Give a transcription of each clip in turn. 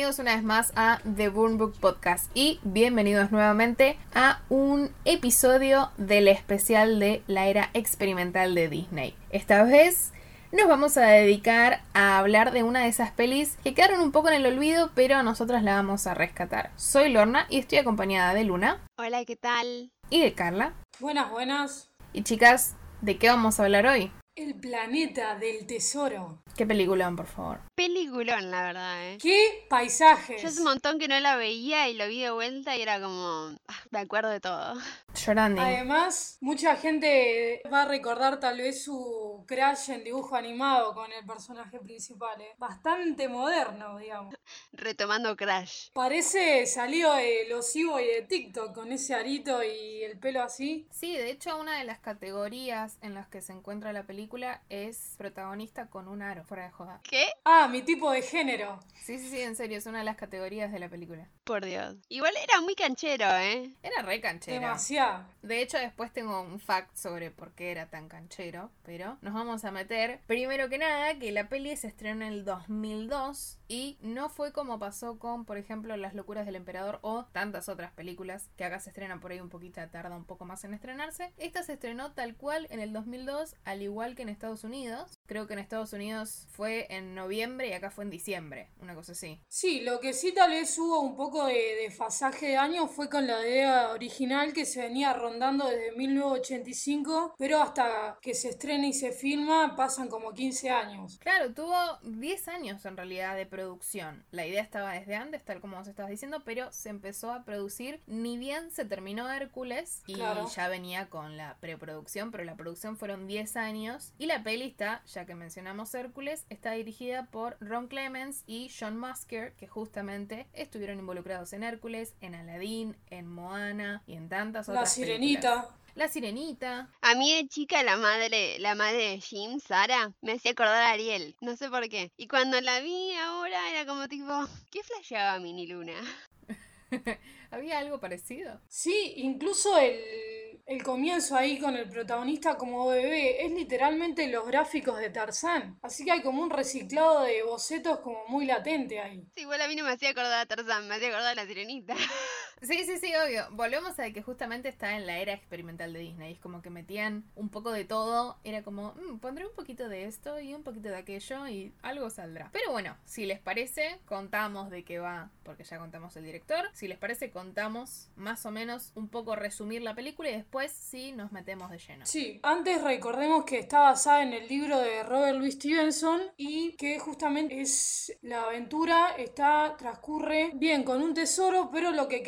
Bienvenidos una vez más a The Burn Book Podcast y bienvenidos nuevamente a un episodio del especial de la era experimental de Disney. Esta vez nos vamos a dedicar a hablar de una de esas pelis que quedaron un poco en el olvido, pero nosotras la vamos a rescatar. Soy Lorna y estoy acompañada de Luna. Hola, ¿qué tal? Y de Carla. Buenas, buenas. Y chicas, ¿de qué vamos a hablar hoy? El planeta del tesoro. ¿Qué peliculón, por favor? Peliculón, la verdad, ¿eh? ¿Qué paisajes? Yo hace un montón que no la veía y lo vi de vuelta y era como... ah, me acuerdo de todo. Llorando. Además, mucha gente va a recordar tal vez su crash en dibujo animado con el personaje principal. ¿eh? Bastante moderno, digamos. Retomando Crash. Parece salido de los y de TikTok con ese arito y el pelo así. Sí, de hecho una de las categorías en las que se encuentra la película es protagonista con un aro, fuera de joda. ¿Qué? Ah, mi tipo de género. Sí, sí, sí, en serio, es una de las categorías de la película. Por Dios. Igual era muy canchero, ¿eh? Era re canchero. Demasiado. De hecho, después tengo un fact sobre por qué era tan canchero, pero nos vamos a meter. Primero que nada, que la peli se estrenó en el 2002 y no fue como pasó con, por ejemplo, Las locuras del emperador o tantas otras películas que acá se estrenan por ahí un poquito, tarda un poco más en estrenarse. Esta se estrenó tal cual en el 2002, al igual que en Estados Unidos. Creo que en Estados Unidos fue en noviembre y acá fue en diciembre, una cosa así. Sí, lo que sí tal vez hubo un poco de desfasaje de años fue con la idea original que se venía rondando desde 1985, pero hasta que se estrena y se filma pasan como 15 años. Claro, tuvo 10 años en realidad de producción. La idea estaba desde antes, tal como vos estabas diciendo, pero se empezó a producir ni bien se terminó Hércules y Claro. ya venía con la preproducción, pero la producción fueron 10 años y la peli está, ya que mencionamos Hércules, está dirigida por Ron Clements y John Musker, que justamente estuvieron involucrados en Hércules, en Aladdin, en Moana y en tantas La otras sirenita. películas. La Sirenita. A mí de chica la madre, la madre de Jim, Sara, me hacía acordar a Ariel. No sé por qué. Y cuando la vi ahora era como tipo, ¿qué flasheaba Mini Luna? ¿Había algo parecido? Sí, incluso el, el comienzo ahí con el protagonista como bebé es literalmente los gráficos de Tarzán. Así que hay como un reciclado de bocetos como muy latente ahí. Sí, igual a mí no me hacía acordar a Tarzán, me hacía acordar a la sirenita. Sí, sí, sí, obvio. Volvemos a que justamente está en la era experimental de Disney. Es como que metían un poco de todo. Era como, "Mm, pondré un poquito de esto y un poquito de aquello y algo saldrá. Pero bueno, si les parece, contamos de qué va, porque ya contamos el director. Si les parece, contamos más o menos un poco resumir la película y después sí nos metemos de lleno. Sí, antes recordemos que está basada en el libro de Robert Louis Stevenson y que justamente es la aventura, está, transcurre bien con un tesoro, pero lo que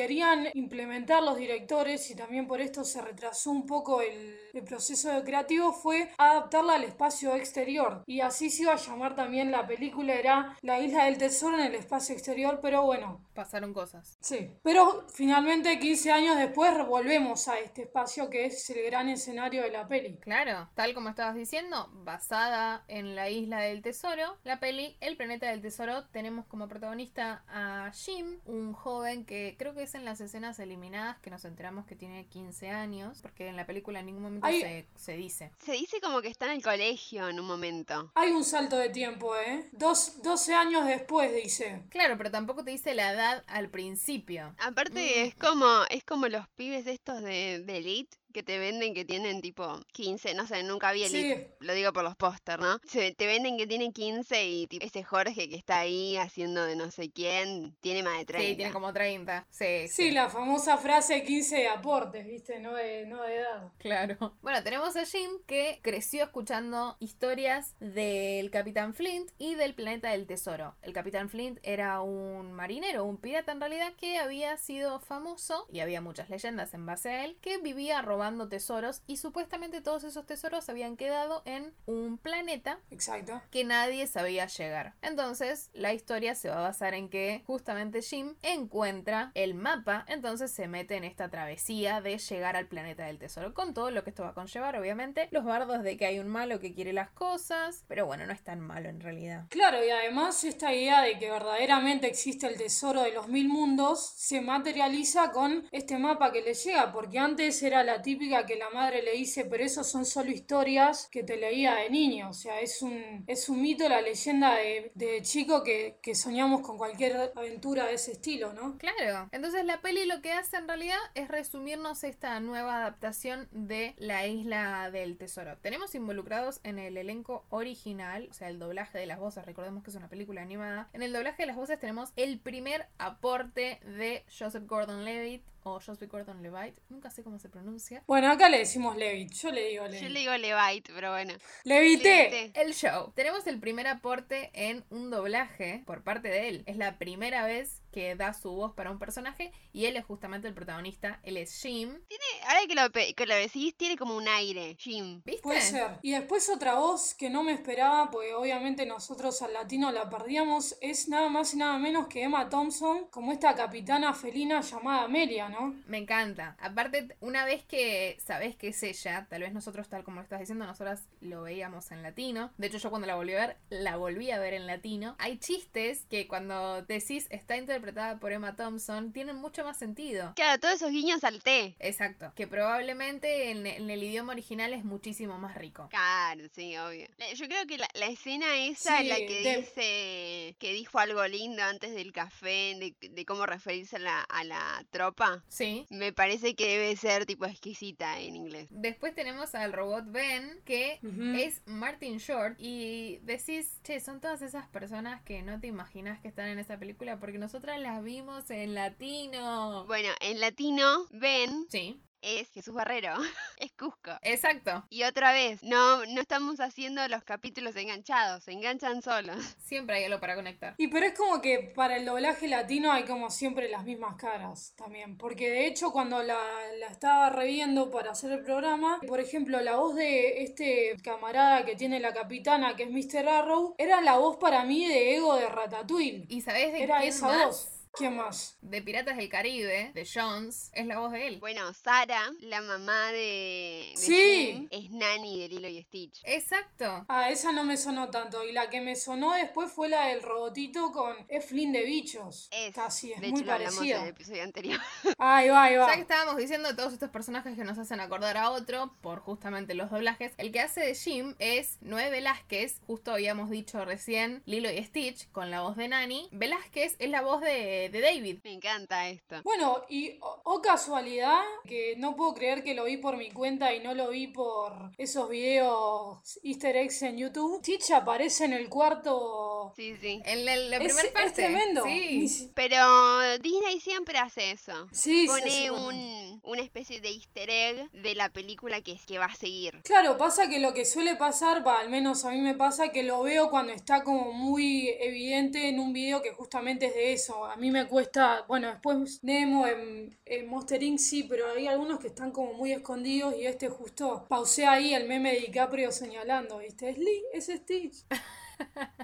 implementar los directores y también por esto se retrasó un poco el, el proceso creativo fue adaptarla al espacio exterior y así se iba a llamar también la película, era La isla del tesoro en el espacio exterior, pero bueno, Pasaron cosas. Sí, pero finalmente 15 años después volvemos a este espacio que es el gran escenario de la peli. Claro, tal como estabas diciendo, basada en la isla del tesoro, la peli El planeta del tesoro, tenemos como protagonista a Jim, un joven que creo que es en las escenas eliminadas que nos enteramos que tiene 15 años, porque en la película en ningún momento Se, se dice. Se dice como que está en el colegio en un momento. Hay un salto de tiempo, ¿eh? Dos, 12 años después, dice. Claro, pero tampoco te dice la edad al principio. Aparte es como es como los pibes estos de, de Elite que te venden que tienen tipo 15, no sé, nunca vi Elite, lo digo por los póster, ¿no? Se, te venden que tienen 15 y tipo, ese Jorge que está ahí haciendo de no sé quién tiene más de 30. Sí, tiene como 30. Sí, Sí, la famosa frase 15 de aportes, ¿viste? No de, no de edad. Claro. Bueno, tenemos a Jim que creció escuchando historias del Capitán Flint y del planeta del tesoro. El Capitán Flint era un marinero, un pirata en realidad, que había sido famoso, y había muchas leyendas en base a él, que vivía robando tesoros y supuestamente todos esos tesoros habían quedado en un planeta Exacto. que nadie sabía llegar. Entonces, la historia se va a basar en que justamente Jim encuentra el mapa, entonces se mete en esta travesía de llegar al planeta del tesoro, con todo lo que esto va a conllevar, obviamente, los bardos de que hay un malo que quiere las cosas, pero bueno, no es tan malo en realidad. Claro, y además esta idea de que verdaderamente existe el tesoro de los mil mundos se materializa con este mapa que le llega, porque antes era la típica típica que la madre le dice, pero eso son solo historias que te leía de niño. O sea, es un, es un mito, la leyenda de, de chico que, que soñamos con cualquier aventura de ese estilo, ¿no? Claro. Entonces la peli lo que hace en realidad es resumirnos esta nueva adaptación de La Isla del Tesoro. Tenemos involucrados en el elenco original, o sea, el doblaje de las voces, recordemos que es una película animada. En el doblaje de las voces tenemos el primer aporte de Joseph Gordon-Levitt o Joseph Gordon Levitt, nunca sé cómo se pronuncia. Bueno, acá le decimos Levitt, yo le digo Levitt. Yo le digo Levitt, pero bueno. Levité. El show. Tenemos el primer aporte en un doblaje por parte de él. Es la primera vez que da su voz para un personaje y él es justamente el protagonista, él es Jim. Tiene, ahora que lo, que lo decís, tiene como un aire, Jim. ¿Viste? Puede ser. Y después otra voz que no me esperaba, porque obviamente nosotros al latino la perdíamos, es nada más y nada menos que Emma Thompson, como esta capitana felina llamada Amelia, ¿no? Me encanta. Aparte, una vez que sabes que es ella, tal vez nosotros, tal como lo estás diciendo, nosotras lo veíamos en latino. De hecho, yo cuando la volví a ver, la volví a ver en latino. Hay chistes que cuando decís está interpretada por Emma Thompson, tienen mucho más sentido. Claro, todos esos guiños al té. Exacto. Que probablemente en, en el idioma original es muchísimo más rico. Claro, sí, obvio. Yo creo que la, la escena esa, Sí, la que de- dice que dijo algo lindo antes del café, de, de cómo referirse a la, a la tropa, Sí. me parece que debe ser tipo exquisita en inglés. Después tenemos al robot Ben, que es Martin Short. Y decís, che, son todas esas personas que no te imaginas que están en esa película porque nosotras las vimos en latino. Bueno, en latino, Ben Sí, es Jesús Barrero, es Cusco. exacto. Y otra vez, no, no estamos haciendo los capítulos enganchados, se enganchan solos. Siempre hay algo para conectar. Y pero es como que para el doblaje latino hay como siempre las mismas caras también. Porque de hecho cuando la, la estaba reviendo para hacer el programa, por ejemplo, la voz de este camarada que tiene la capitana, que es Mr. Arrow, era la voz para mí de Ego de Ratatouille. ¿Y sabés de Era quién esa más? voz. ¿Quién más? De Piratas del Caribe, de Jones, es la voz de él. Bueno, Sara, la mamá de, de Sí. Jim, es Nani de Lilo y Stitch. Exacto. Ah, esa no me sonó tanto. Y la que me sonó después fue la del robotito con Eflin de bichos. Es, Casi, es de muy hecho lo en el parecida. episodio anterior. Ahí va, ahí va. Ya que estábamos diciendo todos estos personajes que nos hacen acordar a otro por justamente los doblajes, el que hace de Jim es Noé Velázquez, justo habíamos dicho recién Lilo y Stitch con la voz de Nani. Velázquez es la voz de, de David. Me encanta esto. Bueno, y o, o casualidad, que no puedo creer que lo vi por mi cuenta y no lo vi por esos videos easter eggs en YouTube. Stitch aparece en el cuarto... Sí, sí. En la, la Es, primera es parte. tremendo. Sí. Pero Disney siempre hace eso. Sí, Pone supone. un, una especie de easter egg de la película que, que va a seguir. Claro, pasa que lo que suele pasar, va, al menos a mí me pasa que lo veo cuando está como muy evidente en un video que justamente es de eso. A mí me cuesta, bueno, después Nemo en, Monster Inc. sí, pero hay algunos que están como muy escondidos y este justo pausé ahí el meme de DiCaprio señalando, ¿viste? Es Lee, es Stitch.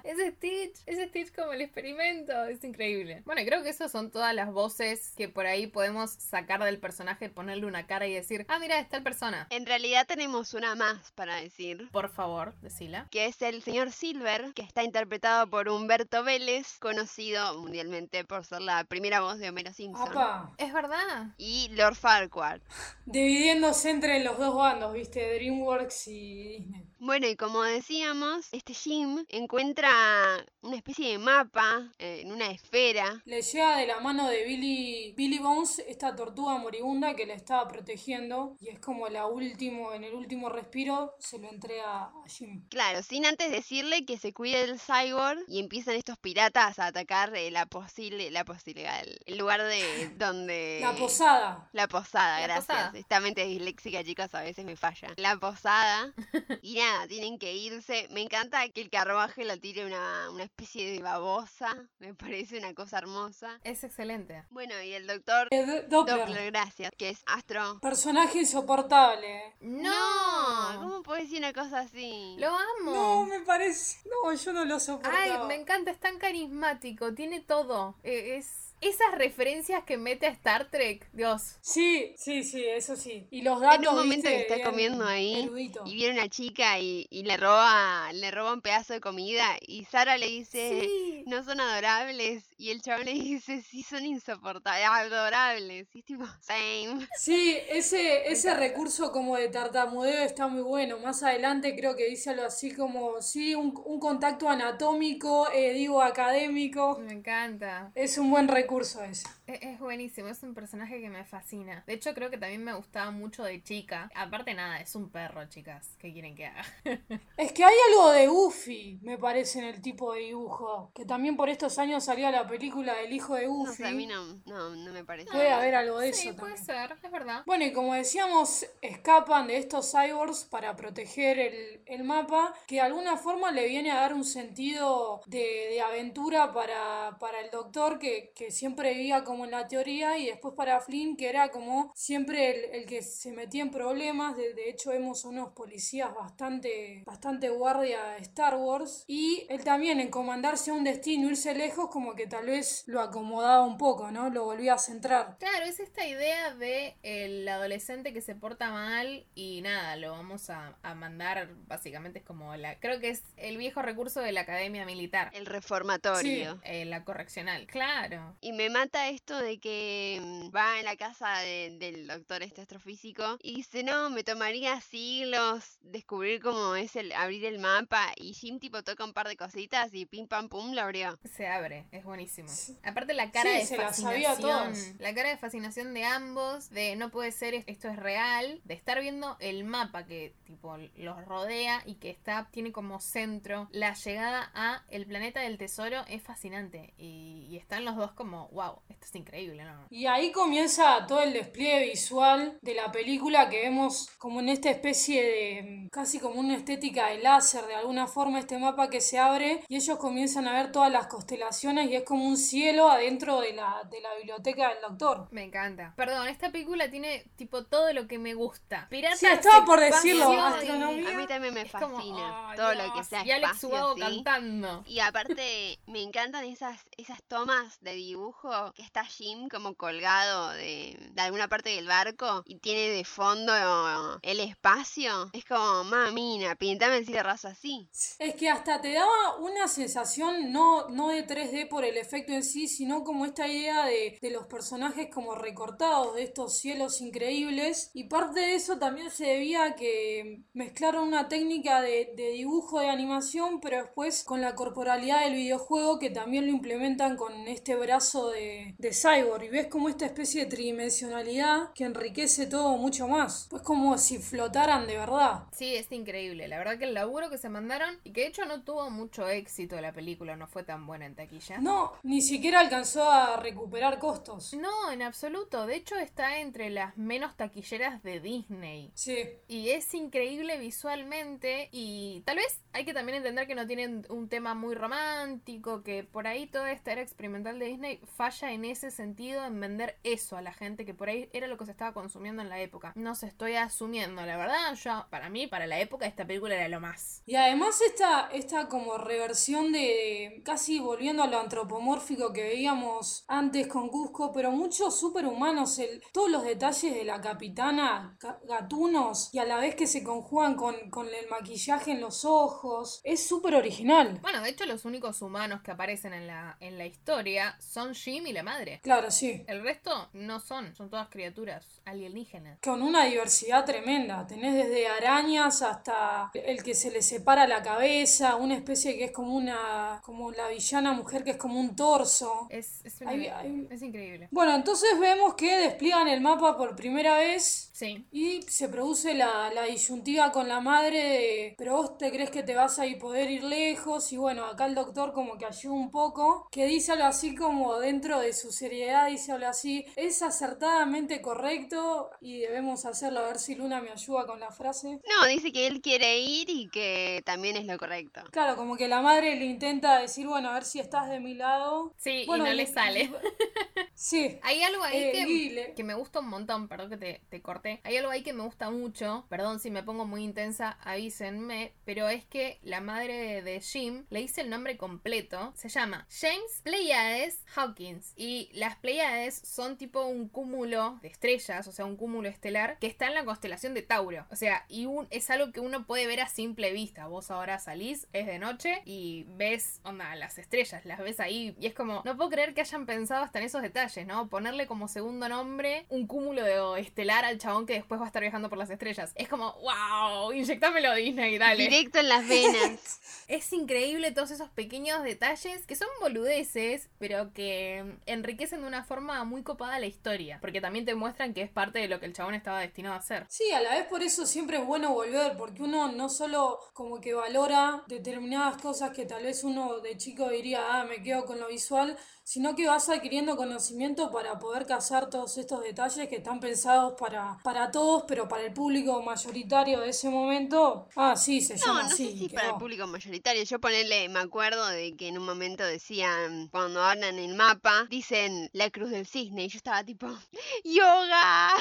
Es Stitch, es Stitch como el experimento, es increíble. Bueno, y creo que esas son todas las voces que por ahí podemos sacar del personaje, ponerle una cara y decir, ah, mira, es tal persona. En realidad tenemos una más para decir. Por favor, decila. Que es el señor Silver, que está interpretado por Humberto Vélez, conocido mundialmente por ser la primera voz de Homero Simpson. Apa, Es verdad. Y Lord Farquaad. dividiéndose entre los dos bandos, ¿viste? DreamWorks y Disney. Bueno, y como decíamos, este Jim encuentra una especie de mapa eh, en una esfera. Le llega de la mano de Billy, Billy Bones esta tortuga moribunda que le estaba protegiendo y es como la último, en el último respiro se lo entrega a Jim. Claro, sin antes decirle que se cuide del cyborg y empiezan estos piratas a atacar eh, la posible, la posibilidad, el, el lugar de donde... La posada. La posada, La gracias. posada. Esta mente disléxica, chicos, a veces me falla. La posada. y nada, tienen que irse. Me encanta que el carruaje lo tire una, una especie de babosa. Me parece una cosa hermosa. Es excelente. Bueno, y el doctor Eh, D- Doppler. Doppler, gracias, que es astro. Personaje insoportable. No. ¿Cómo puedes decir una cosa así? Lo amo. No, me parece. No, yo no lo Ay, soportaba. me encanta, es tan carismático, tiene todo. Eh, Es esas referencias que mete a Star Trek, Dios. Sí, sí, sí, eso sí. Y los datos. En un momento que está comiendo ahí y viene una chica y, le roba, le roba un pedazo de comida y Sara le dice, no son adorables. Y el chabón le dice, sí, son insoportables, adorables. Y es tipo, same. Sí, ese, ese recurso como de tartamudeo está muy bueno. Más adelante creo que dice algo así como, sí, un, contacto anatómico, eh, digo académico. Me encanta. Es un buen recurso ese. Es, buenísimo, es un personaje que me fascina. De hecho, creo que también me gustaba mucho de chica. Aparte, nada, es un perro, chicas. ¿Qué quieren que haga? es que hay algo de Goofy, me parece, en el tipo de dibujo. Que también por estos años salía la película El hijo de Goofy. No a mí no, no, no me parece. Puede haber algo de sí, eso puede ser, es verdad. Bueno, y como decíamos, escapan de estos cyborgs para proteger el, el mapa, que de alguna forma le viene a dar un sentido de, de aventura para, para el doctor, que, que siempre vivía como en la teoría y después para Flynn que era como siempre el, que se metía en problemas, de, de, hecho vemos unos policías bastante, bastante guardia de Star Wars y él también en comandarse a un destino, irse lejos como que tal vez lo acomodaba un poco, ¿no? Lo volvía a centrar. Claro, es esta idea de el adolescente que se porta mal y nada, lo vamos a, a mandar, básicamente es como la, creo que es el viejo recurso de la academia militar. El reformatorio. Eh, la correccional, claro. Y me mata esto de que mm, va en la casa del doctor este astrofísico y dice, no, me tomaría siglos descubrir cómo es el abrir el mapa y Jim tipo toca un par de cositas y pim pam pum lo abrió. Se abre, es buenísimo. Aparte la cara de fascinación, la, cara de fascinación de ambos, de no puede ser, esto es real, de estar viendo el mapa que tipo los rodea y que está, tiene como centro la llegada a el planeta del tesoro es fascinante y, y están los dos como, wow, esto es increíble, ¿no? Y ahí comienza todo el despliegue visual de la película que vemos como en esta especie de casi como una estética de láser, de alguna forma este mapa que se abre y ellos comienzan a ver todas las constelaciones y es como un cielo adentro de la, de la biblioteca del doctor. Me encanta. Perdón, esta película tiene tipo todo lo que me gusta. Piratas, sí, estaba por decirlo. Astronomía. A mí también me fascina todo lo que sea. Y Alex Ubago cantando. Y aparte me encantan esas, esas tomas de dibujo que está Jim como colgado de, alguna parte del barco y tiene de fondo el espacio, es como, mamina, pintame el cielo raso así. Es que hasta te daba una sensación no, no de 3D por el efecto en sí, sino como esta idea de, los personajes como recortados de estos cielos increíbles. Y parte de eso también se debía a que mezclaron una técnica de, de dibujo de animación, pero después con la corporalidad del videojuego que también lo implementan con este brazo de, de Cyborg y ves como esta especie de tridimensionalidad que enriquece todo mucho más. Pues como si flotaran de verdad. Sí, es increíble. La verdad que el laburo que se mandaron y que de hecho no tuvo mucho éxito la película, no fue tan buena en taquilla. No, ni siquiera alcanzó a recuperar costos. No, en absoluto. De hecho está entre las menos taquilleras de Disney. Sí. Y es increíble visualmente y tal vez hay que también entender que no tienen un tema muy romántico, que por ahí toda esta era experimental de Disney falla en ese sentido en vender eso a la gente que por ahí era lo que se estaba consumiendo en la época. No se estoy asumiendo, la verdad, yo, para mí, para la época, esta película era lo más. Y además esta, esta como reversión de casi volviendo a lo antropomórfico que veíamos antes con Cusco, pero muchos superhumanos, el, todos los detalles de la capitana, gatunos, y a la vez que se conjugan con, con el maquillaje en los ojos, es súper original. Bueno, de hecho los únicos humanos que aparecen en la, en la historia son Jim y la madre. Claro, sí. El resto no son, son todas criaturas alienígenas. Con una diversidad tremenda. Tenés desde arañas hasta el que se le separa la cabeza, una especie que es como una. como la villana mujer que es como un torso. Es, es, es increíble. Bueno, entonces vemos que despliegan el mapa por primera vez. Sí. Y se produce la, la disyuntiva con la madre de. Pero vos te crees que te vas a ir poder ir lejos. Y bueno, acá el doctor como que ayuda un poco. Que dice algo así como dentro de su seriedad, dice algo así. Es acertadamente correcto y debemos hacerlo. A ver si Luna me ayuda con la frase. No, dice que él quiere ir y que también es lo correcto. Claro, como que la madre le intenta decir, bueno, a ver si estás de mi lado. Sí, bueno, y no le sale. sí. Hay algo ahí eh, que, me gusta un montón, perdón que te, te corté. Hay algo ahí que me gusta mucho, perdón si me pongo muy intensa, avísenme, pero es que la madre de, Jim le dice el nombre completo, se llama James Pleiades Hawkins y Las Pleiades son tipo un cúmulo de estrellas, o sea, un cúmulo estelar que está en la constelación de Tauro. O sea, y un, es algo que uno puede ver a simple vista. Vos ahora salís, es de noche y ves, onda, las estrellas, las ves ahí. Y es como, no puedo creer que hayan pensado hasta en esos detalles, ¿no? Ponerle como segundo nombre un cúmulo de estelar al chabón que después va a estar viajando por las estrellas. Es como, wow, inyectámelo Disney, dale. Directo en las venas. es increíble todos esos pequeños detalles que son boludeces, pero que enriquecen de una forma muy copada la historia. Porque también te muestran que es parte de lo que el chabón estaba destinado a hacer. Sí, a la vez por eso siempre es bueno volver, porque uno no solo como que valora determinadas cosas que tal vez uno de chico diría, ah, me quedo con lo visual, sino que vas adquiriendo conocimiento para poder cazar todos estos detalles que están pensados para, para todos, pero para el público mayoritario de ese momento, ah, sí, se llama no así. Sé si para el público mayoritario, yo ponerle, me acuerdo de que en un momento decían, cuando hablan el mapa, dicen la cruz del cisne, y yo estaba tipo, yoga.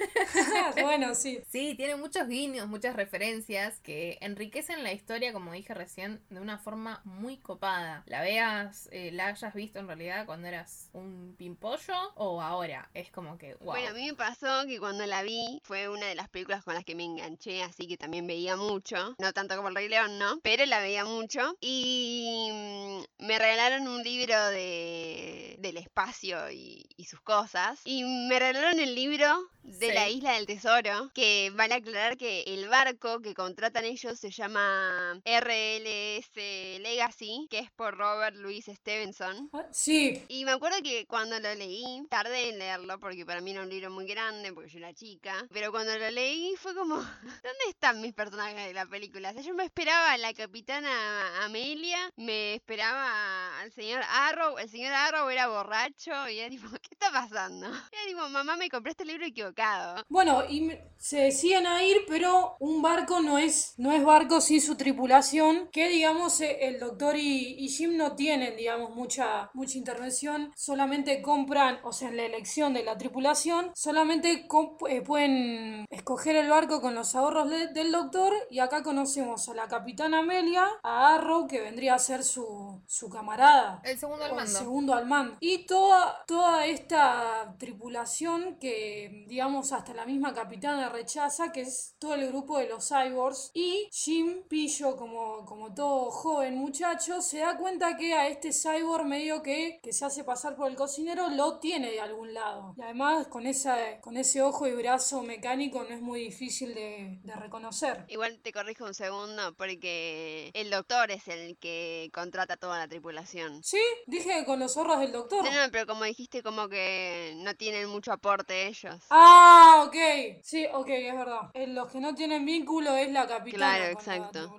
bueno, sí. Sí, tiene muchos guiños, muchas referencias que enriquecen la historia, como dije recién, de una forma muy copada. La veas, eh, la hayas visto en realidad cuando eras un pimpollo o ahora? Es como que, wow. Bueno, a mí me pasó que cuando la vi fue una de las películas con las que me enganché, así que también veía mucho. No tanto como El Rey León, ¿no? Pero la veía mucho. Y mm, me regalaron un libro de, del espacio y, sus cosas. Y me regalaron el libro de la Isla del Tesoro, que van a aclarar que el barco que contratan ellos se llama RLS Legacy, que es por Robert Louis Stevenson. Sí. Y me acuerdo que cuando lo leí, tardé en leerlo porque para mí era un libro muy grande, porque yo era chica. Pero cuando lo leí fue como, ¿dónde están mis personajes de la película? O sea, yo me esperaba a la capitana Amelia, me esperaba al señor Arrow, el señor Arrow era borracho y era tipo, ¿qué está pasando? Era tipo, mamá, me compré este libro equivocado. Bueno, y se decían a ir, pero un barco no es, no es barco sin su tripulación, que digamos eh, el doctor y, y Jim no tienen, digamos, mucha mucha, intervención, solamente compran, o sea, en la elección de la tripulación, solamente eh, pueden escoger el barco con los ahorros del doctor y acá conocemos a la capitana Amelia, a Arrow, que vendría a ser su, su camarada. El segundo al mando. segundo al mando. Y toda, toda esta tripulación que, digamos, hasta la misma capitana rechaza, que es todo el grupo de los cyborgs. Y Jim Pillo, como, como todo joven muchacho, se da cuenta que a este cyborg medio que, que se hace pasar por el cocinero lo tiene de algún lado. Y además con, esa, con ese ojo y brazo mecánico no es muy difícil de, reconocer. Igual te corrijo un segundo porque el doctor es el que contrata toda la tripulación. Sí, dije con los zorros del doctor. No, no, pero como dijiste como que no tienen mucho aporte ellos. Ah, ok. Sí, ok, es verdad. En los que no tienen vínculo es la capitana. Claro, exacto.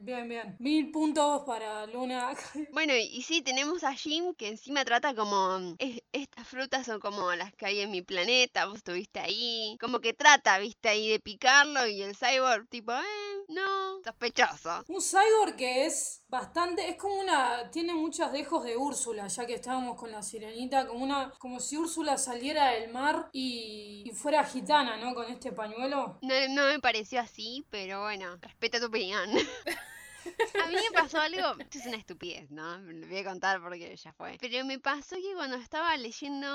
Bien, bien. Mil puntos para Luna. Bueno, y sí, tenemos a Jim que encima trata como. Mm, estas frutas son como las que hay en mi planeta, vos estuviste ahí. Como que trata, viste, ahí de picarlo y el cyborg, tipo, eh, no, sospechoso. Un cyborg que es bastante. Es como una. Tiene muchos dejos de Úrsula, ya que estábamos con la sirenita. Como una. Como si Úrsula saliera del mar y, y fuera gitana, ¿no? Con este pañuelo. No, no me pareció así, pero bueno, respeta tu opinión. A mí me pasó algo, esto es una estupidez, ¿no? Lo voy a contar porque ya fue. Pero me pasó que cuando estaba leyendo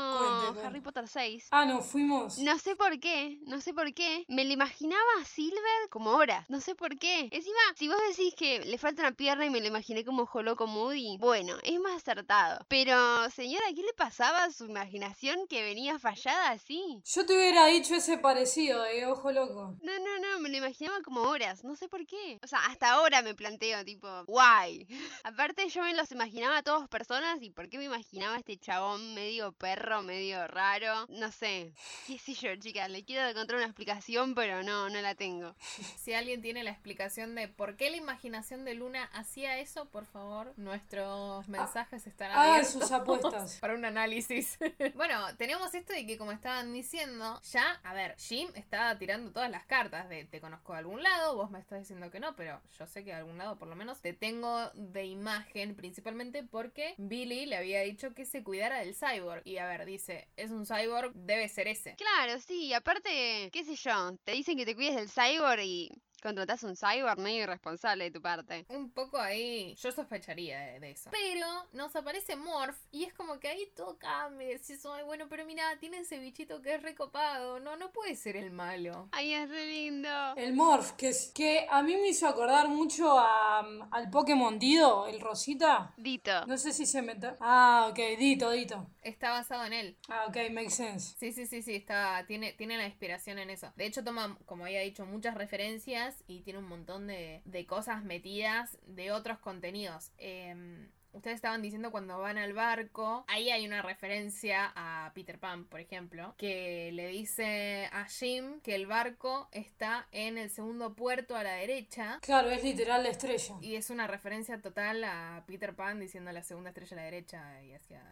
Harry Potter 6. Ah, no, fuimos. No sé por qué, no sé por qué. Me lo imaginaba a Silver como horas. No sé por qué. Encima, si vos decís que le falta una pierna y me lo imaginé como Joloco Moody, bueno, es más acertado. Pero, señora, ¿qué le pasaba a su imaginación que venía fallada así? Yo te hubiera dicho ese parecido de ojo loco. No, no, no, me lo imaginaba como horas. No sé por qué. O sea, hasta ahora me planteé tipo, guay. Aparte yo me los imaginaba a todos personas y por qué me imaginaba este chabón medio perro, medio raro, no sé. Qué sé yo, chicas, le quiero encontrar una explicación, pero no, no la tengo. Si alguien tiene la explicación de por qué la imaginación de Luna hacía eso, por favor, nuestros mensajes están abiertos. sus apuestas. Para un análisis. bueno, tenemos esto de que como estaban diciendo, ya, a ver, Jim estaba tirando todas las cartas de te conozco de algún lado, vos me estás diciendo que no, pero yo sé que de algún lado por lo menos te tengo de imagen, principalmente porque Billy le había dicho que se cuidara del cyborg. Y a ver, dice, es un cyborg, debe ser ese. Claro, sí, aparte, qué sé yo, te dicen que te cuides del cyborg y contratás un cyborg medio irresponsable de tu parte. Un poco ahí, yo sospecharía de, eso. Pero nos aparece Morph y es como que ahí todo cambia. Decís, ay, bueno, pero mira, tiene ese bichito que es recopado. No, no puede ser el malo. Ay, es re lindo. El Morph, que, es, que a mí me hizo acordar mucho a, al Pokémon Dido, el Rosita. Dito. No sé si se mete. Ah, ok, Dito, Dito. Está basado en él. Ah, ok, makes sense. Sí, sí, sí, sí, está, tiene, tiene la inspiración en eso. De hecho, toma, como había dicho, muchas referencias y tiene un montón de, de cosas metidas de otros contenidos. Eh, ustedes estaban diciendo cuando van al barco, ahí hay una referencia a Peter Pan, por ejemplo, que le dice a Jim que el barco está en el segundo puerto a la derecha. Claro, es literal la estrella. Y es una referencia total a Peter Pan diciendo la segunda estrella a la derecha y hacia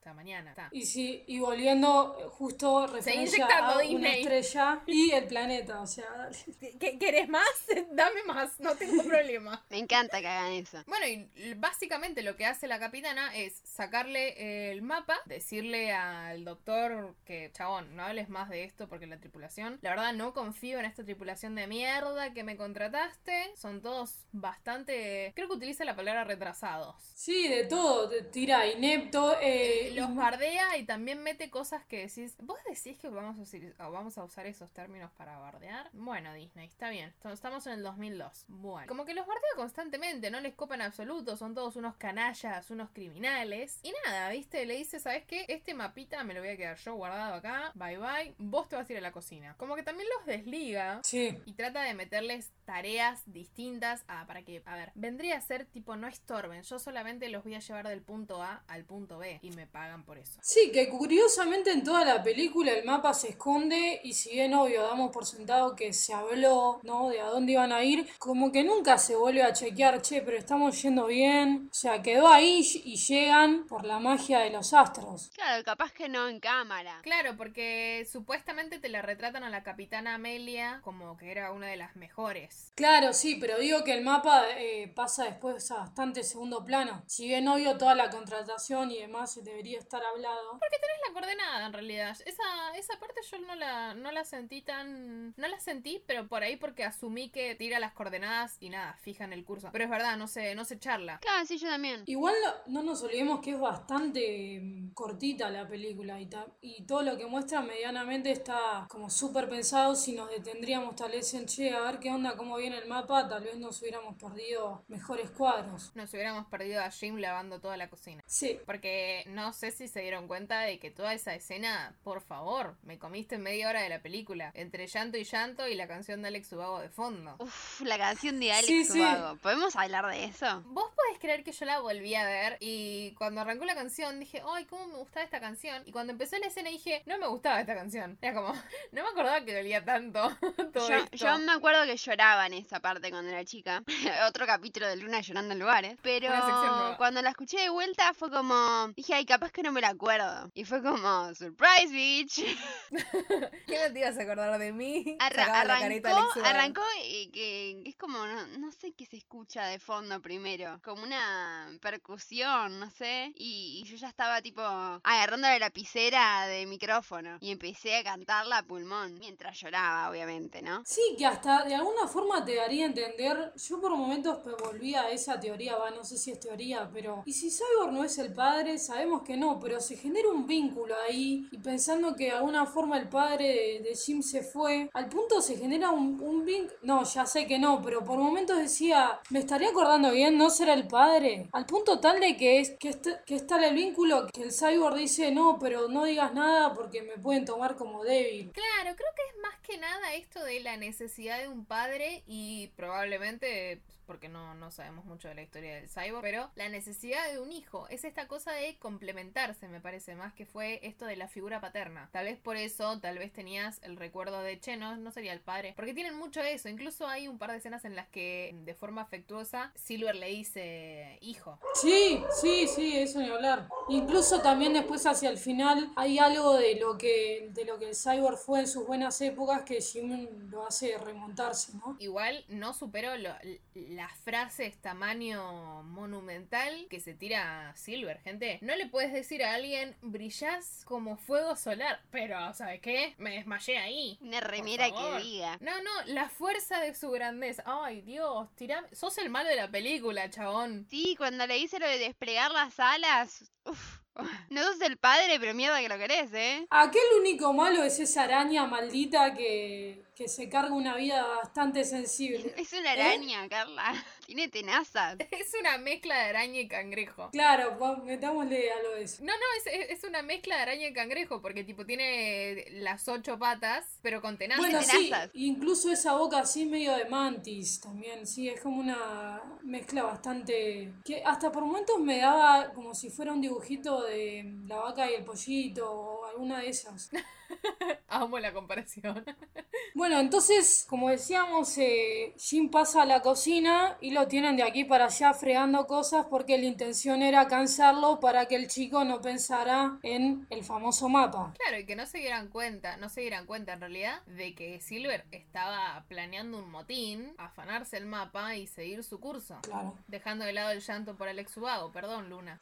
hasta mañana. Y sí, y volviendo justo referencia a una estrella y el planeta, o sea, ¿Querés más? Dame más, no tengo problema. Me encanta que hagan eso. Bueno, y básicamente lo que hace la capitana es sacarle el mapa, decirle al doctor que, chabón, no hables más de esto porque la tripulación, la verdad no confío en esta tripulación de mierda que me contrataste, son todos bastante, creo que utiliza la palabra retrasados. Sí, de todo, tira inepto, eh, los bardea y también mete cosas que decís. ¿Vos decís que vamos a, usar, vamos a usar esos términos para bardear? Bueno, Disney, está bien. Estamos en el 2002. Bueno. Como que los bardea constantemente, no les copan absoluto, son todos unos canallas, unos criminales. Y nada, ¿viste? Le dice, ¿sabes qué? Este mapita me lo voy a quedar yo guardado acá. Bye bye. Vos te vas a ir a la cocina. Como que también los desliga. Sí. Y trata de meterles tareas distintas a, para que, a ver, vendría a ser tipo no estorben. Yo solamente los voy a llevar del punto A al punto B y me pagan por eso. Sí, que curiosamente en toda la película el mapa se esconde y si bien obvio damos por sentado que se habló, ¿no? De a dónde iban a ir, como que nunca se vuelve a chequear, che, pero estamos yendo bien. O sea, quedó ahí y llegan por la magia de los astros. Claro, capaz que no en cámara. Claro, porque supuestamente te la retratan a la capitana Amelia como que era una de las mejores. Claro, sí, pero digo que el mapa eh, pasa después a bastante segundo plano. Si bien obvio toda la contratación y demás se debería estar hablado. Porque tenés la coordenada en realidad. Esa, esa parte yo no la, no la sentí tan. No la sentí, pero por ahí porque asumí que tira las coordenadas y nada, fija en el curso. Pero es verdad, no se, no se charla. Claro, sí, yo también. Igual no, nos olvidemos que es bastante mm, cortita la película y, y todo lo que muestra medianamente está como súper pensado. Si nos detendríamos tal vez en che, a ver qué onda, cómo viene el mapa, tal vez nos hubiéramos perdido mejores cuadros. Nos hubiéramos perdido a Jim lavando toda la cocina. Sí. Porque no sé si se dieron cuenta de que toda esa escena, por favor, me comiste media hora de la película. Entre llanto y llanto y la canción de Alex Ubago de fondo. Uf, la canción de Alex Ubago. ¿Podemos hablar de eso? Vos podés creer que yo la volví a ver y cuando arrancó la canción dije, ay, cómo me gustaba esta canción. Y cuando empezó la escena dije, no me gustaba esta canción. Era como, no me acordaba que dolía tanto. todo yo, yo me acuerdo que lloraba en esa parte cuando era chica. Otro capítulo de Luna llorando en lugares. Pero cuando la escuché de vuelta fue como, dije, ay, capaz que no me la acuerdo. Y fue como, surprise, bitch. ¿Qué no te ibas a acordar de mí? arrancó, arrancó y que es como, no, sé qué se escucha de fondo primero. Como una percusión, no sé. Y, yo ya estaba tipo agarrando la lapicera de micrófono. Y empecé a cantarla a pulmón. Mientras lloraba, obviamente, ¿no? Sí, que hasta de alguna forma te daría a entender. Yo por momentos volví a esa teoría, va, no sé si es teoría, pero. ¿Y si Cyborg no es el padre? Sabemos que no, pero se genera un vínculo ahí y pensando que de alguna forma el padre de, Jim se fue, al punto se genera un, un vínculo, no, ya sé que no, pero por momentos decía, me estaría acordando bien, no será el padre, al punto tal de que es que está, que está el vínculo que el cyborg dice, no, pero no digas nada porque me pueden tomar como débil. Claro, creo que es más que nada esto de la necesidad de un padre y probablemente porque no, no sabemos mucho de la historia del cyborg, pero la necesidad de un hijo es esta cosa de complementarse, me parece más que fue esto de la figura paterna. Tal vez por eso, tal vez tenías el recuerdo de Che, no, sería el padre, porque tienen mucho eso. Incluso hay un par de escenas en las que de forma afectuosa Silver le dice hijo. Sí, sí, sí, eso ni hablar. Incluso también después hacia el final hay algo de lo que de lo que el cyborg fue en sus buenas épocas que Jim lo hace remontarse, ¿no? Igual no supero lo, las frases tamaño monumental que se tira Silver, gente. No le puedes decir a alguien, brillás como fuego solar, pero ¿sabes qué? Me desmayé ahí. Una remera que diga. No, no, la fuerza de su grandeza. Ay, Dios, tirame. Sos el malo de la película, chabón. Sí, cuando le dice lo de desplegar las alas. Uf. No sos el padre, pero mierda que lo querés, ¿eh? Aquel único malo es esa araña maldita que, que se carga una vida bastante sensible. Es una ¿Eh? araña, Carla. Tiene tenazas. Es una mezcla de araña y cangrejo. Claro, metámosle a lo de eso. No, no, es, es, una mezcla de araña y cangrejo, porque tipo tiene las ocho patas, pero con tenazas. Bueno, sí, incluso esa boca así medio de mantis también, sí, es como una mezcla bastante... que hasta por momentos me daba como si fuera un dibujito de la vaca y el pollito o alguna de esas. Amo la comparación. bueno, entonces, como decíamos, eh, Jim pasa a la cocina y lo tienen de aquí para allá fregando cosas porque la intención era cansarlo para que el chico no pensara en el famoso mapa. Claro, y que no se dieran cuenta, no se dieran cuenta en realidad de que Silver estaba planeando un motín, afanarse el mapa y seguir su curso. Claro. Dejando de lado el llanto por Alex Ubago. Perdón, Luna.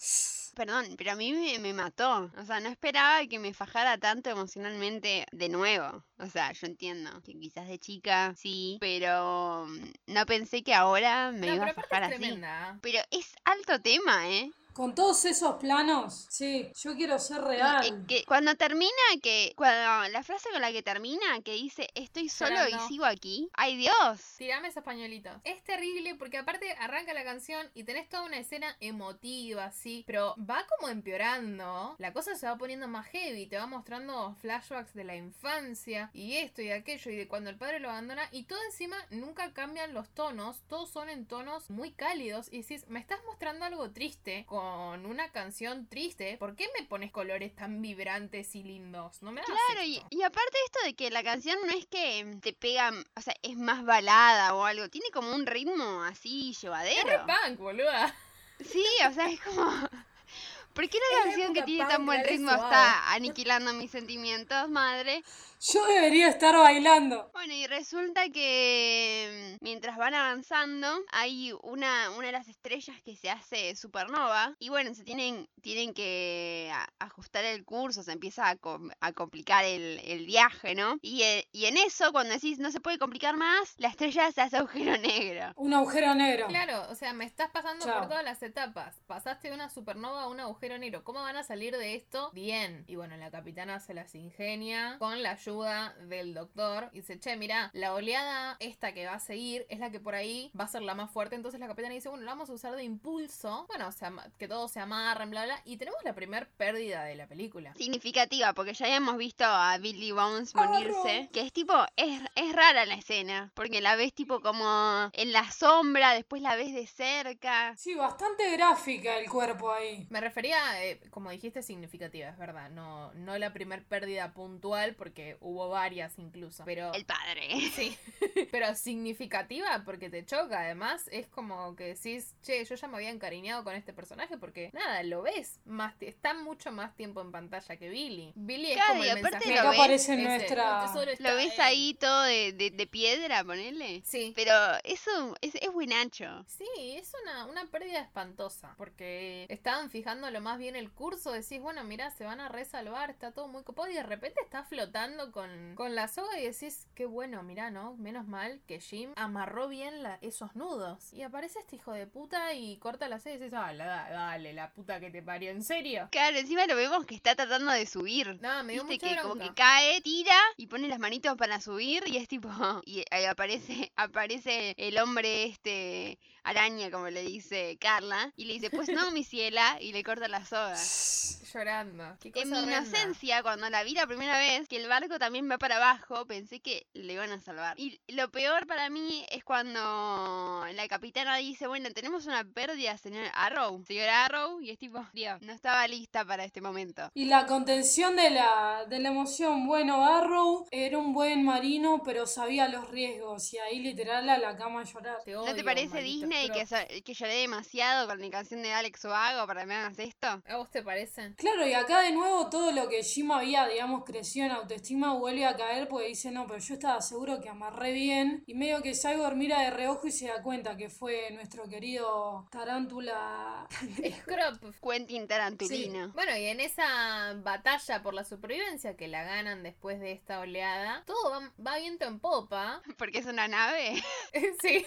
Perdón, pero a mí me, me mató. O sea, no esperaba que me fajara tanto emocionalmente de nuevo. O sea, yo entiendo que quizás de chica sí, pero mm, no pensé que ahora me iba a fajar así. Pero es alto tema, ¿eh? Con todos esos planos, sí, yo quiero ser real. Que cuando termina, que cuando la frase con la que termina, que dice estoy solo y sigo aquí, ¡ay Dios! Tirame esos pañuelitos. Es terrible porque aparte arranca la canción y tenés toda una escena emotiva, así, pero va como empeorando. La cosa se va poniendo más heavy, te va mostrando flashbacks de la infancia y esto y aquello y de cuando el padre lo abandona y todo encima nunca cambian los tonos, todos son en tonos muy cálidos y decís, me estás mostrando algo triste con con una canción triste, ¿por qué me pones colores tan vibrantes y lindos? No me Claro, y, y, aparte esto de que la canción no es que te pega, o sea, es más balada o algo, tiene como un ritmo así llevadero. Es punk, boluda. Sí, o sea, es como... ¿Por qué la canción que tiene tan buen ritmo está aniquilando mis sentimientos, madre? Yo debería estar bailando. Bueno, y resulta que mm, mientras van avanzando, hay una, una de las estrellas que se hace supernova. Y bueno, se tienen, tienen que ajustar el curso, se empieza a, complicar el, viaje, ¿no? Y, eh, y, en eso, cuando decís no se puede complicar más, la estrella se hace agujero negro. Un agujero negro. Claro, o sea, me estás pasando por todas las etapas. Pasaste de una supernova a un agujero negro. ¿Cómo van a salir de esto? Bien. Y bueno, la capitana se las ingenia con la ayuda del doctor y dice, che, mira, la oleada esta que va a seguir es la que por ahí va a ser la más fuerte. Entonces la capitana dice, bueno, la vamos a usar de impulso. Bueno, o sea, que todo se amarren, bla, bla. Y tenemos la primer pérdida de la película. Significativa, porque ya habíamos visto a Billy Bones morirse. Que es tipo, es, es rara la escena. Porque la ves tipo como en la sombra, después la ves de cerca. Sí, bastante gráfica el cuerpo ahí. Me refería, eh, como dijiste, significativa, es verdad. No, no la primer pérdida puntual, porque hubo varias incluso. Pero. El padre. Sí. pero significativa porque te choca. Además, es como que decís, che, yo ya me había encariñado con este personaje porque nada, lo ves más, está mucho más tiempo en pantalla que Billy. Billy es como el mensajero. Lo aparece en nuestra. Lo ves ahí todo de, de, piedra, ponele. Sí. Pero eso es, es buen ancho. Sí, es una, una pérdida espantosa. Porque estaban fijando lo más bien el curso. Decís, bueno, mira, se van a resalvar, está todo muy copado. Y de repente está flotando con, con la soga y decís, qué bueno, mira, ¿no? Menos mal que Jim amarró bien la, esos nudos. Y aparece este hijo de puta y corta la soga y dices, ah, dale, la puta que te parió, ¿en serio? Claro, encima lo vemos que está tratando de subir. No, me dio Viste que como que cae, tira y pone las manitos para subir y es tipo, y ahí aparece, aparece el hombre este araña, como le dice Carla, y le dice, pues no, mi ciela, y le corta la soga. Llorando. en mi inocencia, cuando la vi la primera vez, que el barco también va para abajo, pensé que le iban a salvar. Y lo peor para mí es cuando la capitana dice, bueno, tenemos una pérdida, señor Arrow. Señor Arrow, y es tipo, Dios, no estaba lista para este momento. Y la contención de la, de la emoción, bueno, Arrow era un buen marino, pero sabía los riesgos, y ahí literal a la cama a llorar. ¿No te parece Disney que, que lloré demasiado con la canción de Alex Oago para que me hagas esto? ¿A vos te parece? Claro, y acá de nuevo todo lo que Jim había, digamos, crecido en autoestima vuelve a caer porque dice, no, pero yo estaba seguro que amarré bien. Y medio que Cyborg mira de reojo y se da cuenta que fue nuestro querido Tarántula. Scrop. Quentin Tarantulino. Bueno, y en esa batalla por la supervivencia que la ganan después de esta oleada, todo va, va viento en popa. Porque es una nave. sí.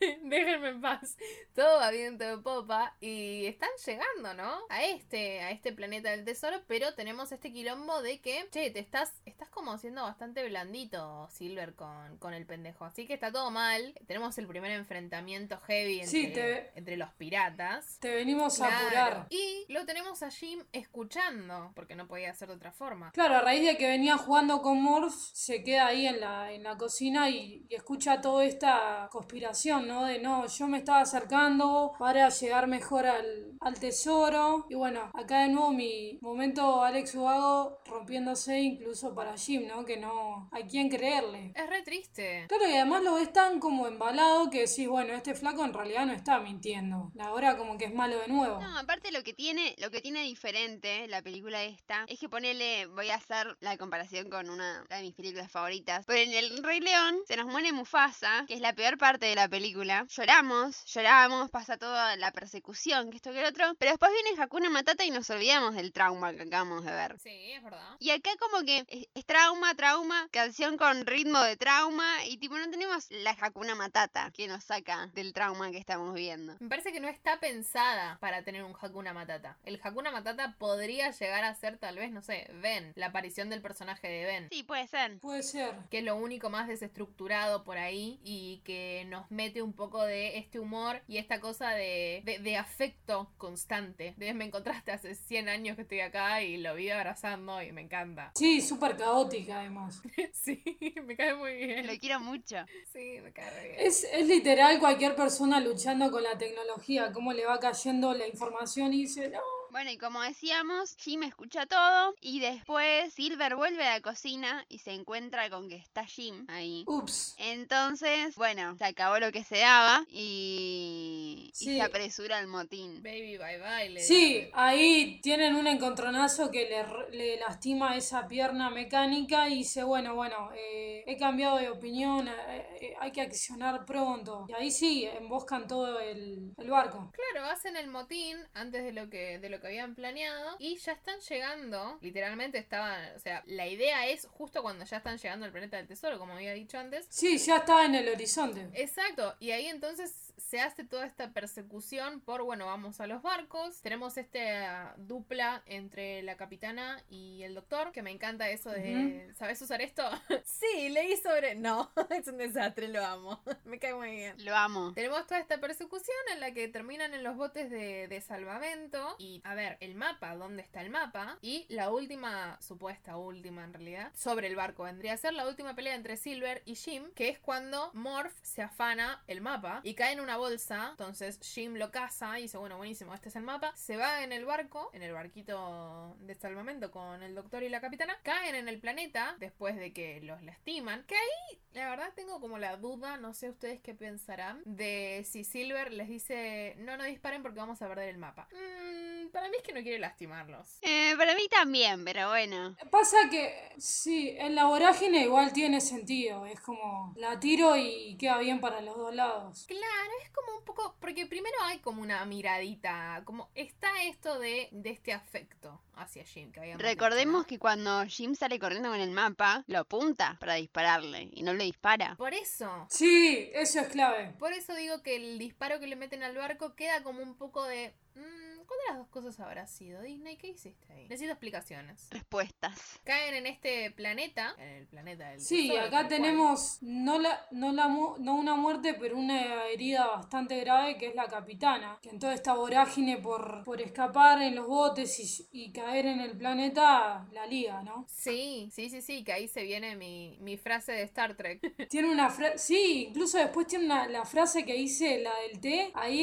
Déjenme en paz. Todo va viento de popa y están llegando, ¿no? A este, a este planeta del tesoro, pero tenemos este quilombo de que, che, te estás, estás como siendo bastante blandito, Silver, con, con el pendejo. Así que está todo mal. Tenemos el primer enfrentamiento heavy entre, entre los piratas. Te venimos a apurar. Y lo tenemos a Jim escuchando, porque no podía ser de otra forma. Claro, a raíz de que venía jugando con Morph, se queda ahí en la, en la cocina y, y escucha toda esta conspiración, ¿no? De no, yo me estaba acercando para llegar mejor al, al tesoro. Y bueno, acá de nuevo mi momento Alex Ubago rompiéndose incluso para Jim, ¿no? Que no hay quien creerle. Es re triste. Claro, y además lo ves tan como embalado que decís, bueno, este flaco en realidad no está mintiendo. La hora como que es malo de nuevo. No, aparte lo que tiene, lo que tiene diferente la película esta, es que ponele, voy a hacer la comparación con una de mis películas favoritas. Pero en El Rey León se nos muere Mufasa, que es la peor parte de la película. Lloramos, lloramos, pasa toda la persecución, que esto que el otro. Pero después viene Hakuna Matata y nos olvidamos del trauma que acabamos de ver. Sí, es verdad. Y acá como que es, trauma, trauma, canción con ritmo de trauma y tipo no tenemos la Hakuna Matata que nos saca del trauma que estamos viendo. Me parece que no está pensada para tener un Hakuna Matata. El Hakuna Matata podría llegar a ser tal vez, no sé, Ben, la aparición del personaje de Ben. Sí, puede ser. Puede ser. Que es lo único más desestructurado por ahí y que nos mete un poco de este humor y esta cosa de, de, afecto constante. De me encontraste hace 100 años que estoy acá y lo vi abrazando y me encanta. Sí, súper caótica además. sí, me cae muy bien. Lo quiero mucho. Sí, me cae bien. Es, es literal cualquier persona luchando con la tecnología, cómo le va cayendo la información y dice, no bueno, y como decíamos, Jim escucha todo y después Silver vuelve a la cocina y se encuentra con que está Jim ahí. Ups. Entonces, bueno, se acabó lo que se daba y, se apresura el motín. Baby, bye bye. sí, ahí tienen un encontronazo que le, lastima esa pierna mecánica y dice, bueno, bueno, eh, he cambiado de opinión, eh, eh, hay que accionar pronto. Y ahí sí, emboscan todo el, barco. Claro, hacen el motín antes de lo que... De lo que habían planeado y ya están llegando, literalmente estaban, o sea, la idea es justo cuando ya están llegando al planeta del tesoro, como había dicho antes. Sí, ya está en el horizonte. Exacto, y ahí entonces se hace toda esta persecución por, bueno, vamos a los barcos, tenemos esta dupla entre la capitana y el doctor, que me encanta eso de, ¿sabes usar esto? sí, leí sobre... No, es un desastre, lo amo, me cae muy bien. Lo amo. Tenemos toda esta persecución en la que terminan en los botes de, de salvamento y a ver, el mapa, dónde está el mapa. Y la última, supuesta última en realidad, sobre el barco vendría a ser la última pelea entre Silver y Jim, que es cuando Morph se afana el mapa y cae en una bolsa. Entonces Jim lo caza y dice, bueno, buenísimo, este es el mapa. Se va en el barco, en el barquito de salvamento con el doctor y la capitana. Caen en el planeta después de que los lastiman. Que ahí, la verdad, tengo como la duda, no sé ustedes qué pensarán, de si Silver les dice, no, no disparen porque vamos a perder el mapa. Mmm para mí es que no quiere lastimarlos. Eh, para mí también, pero bueno. Pasa que sí, en la vorágine igual tiene sentido. Es como la tiro y queda bien para los dos lados. Claro, es como un poco. Porque primero hay como una miradita. Como está esto de, de este afecto hacia Jim que Recordemos que cuando Jim sale corriendo con el mapa, lo apunta para dispararle y no le dispara. Por eso. Sí, eso es clave. Por eso digo que el disparo que le meten al barco queda como un poco de. Mm, ¿Cuál de las dos cosas habrá sido? Disney, ¿qué hiciste ahí? Necesito explicaciones. Respuestas. Caen en este planeta, en el planeta del Sí, acá tenemos no la, no la no una muerte, pero una herida bastante grave que es la capitana, que en toda esta vorágine por, por escapar en los botes y, caer en el planeta la liga, ¿no? Sí, sí, sí, sí, que ahí se viene mi, mi frase de Star Trek. Tiene una frase, sí, incluso después tiene una, la frase que hice, la del té, ahí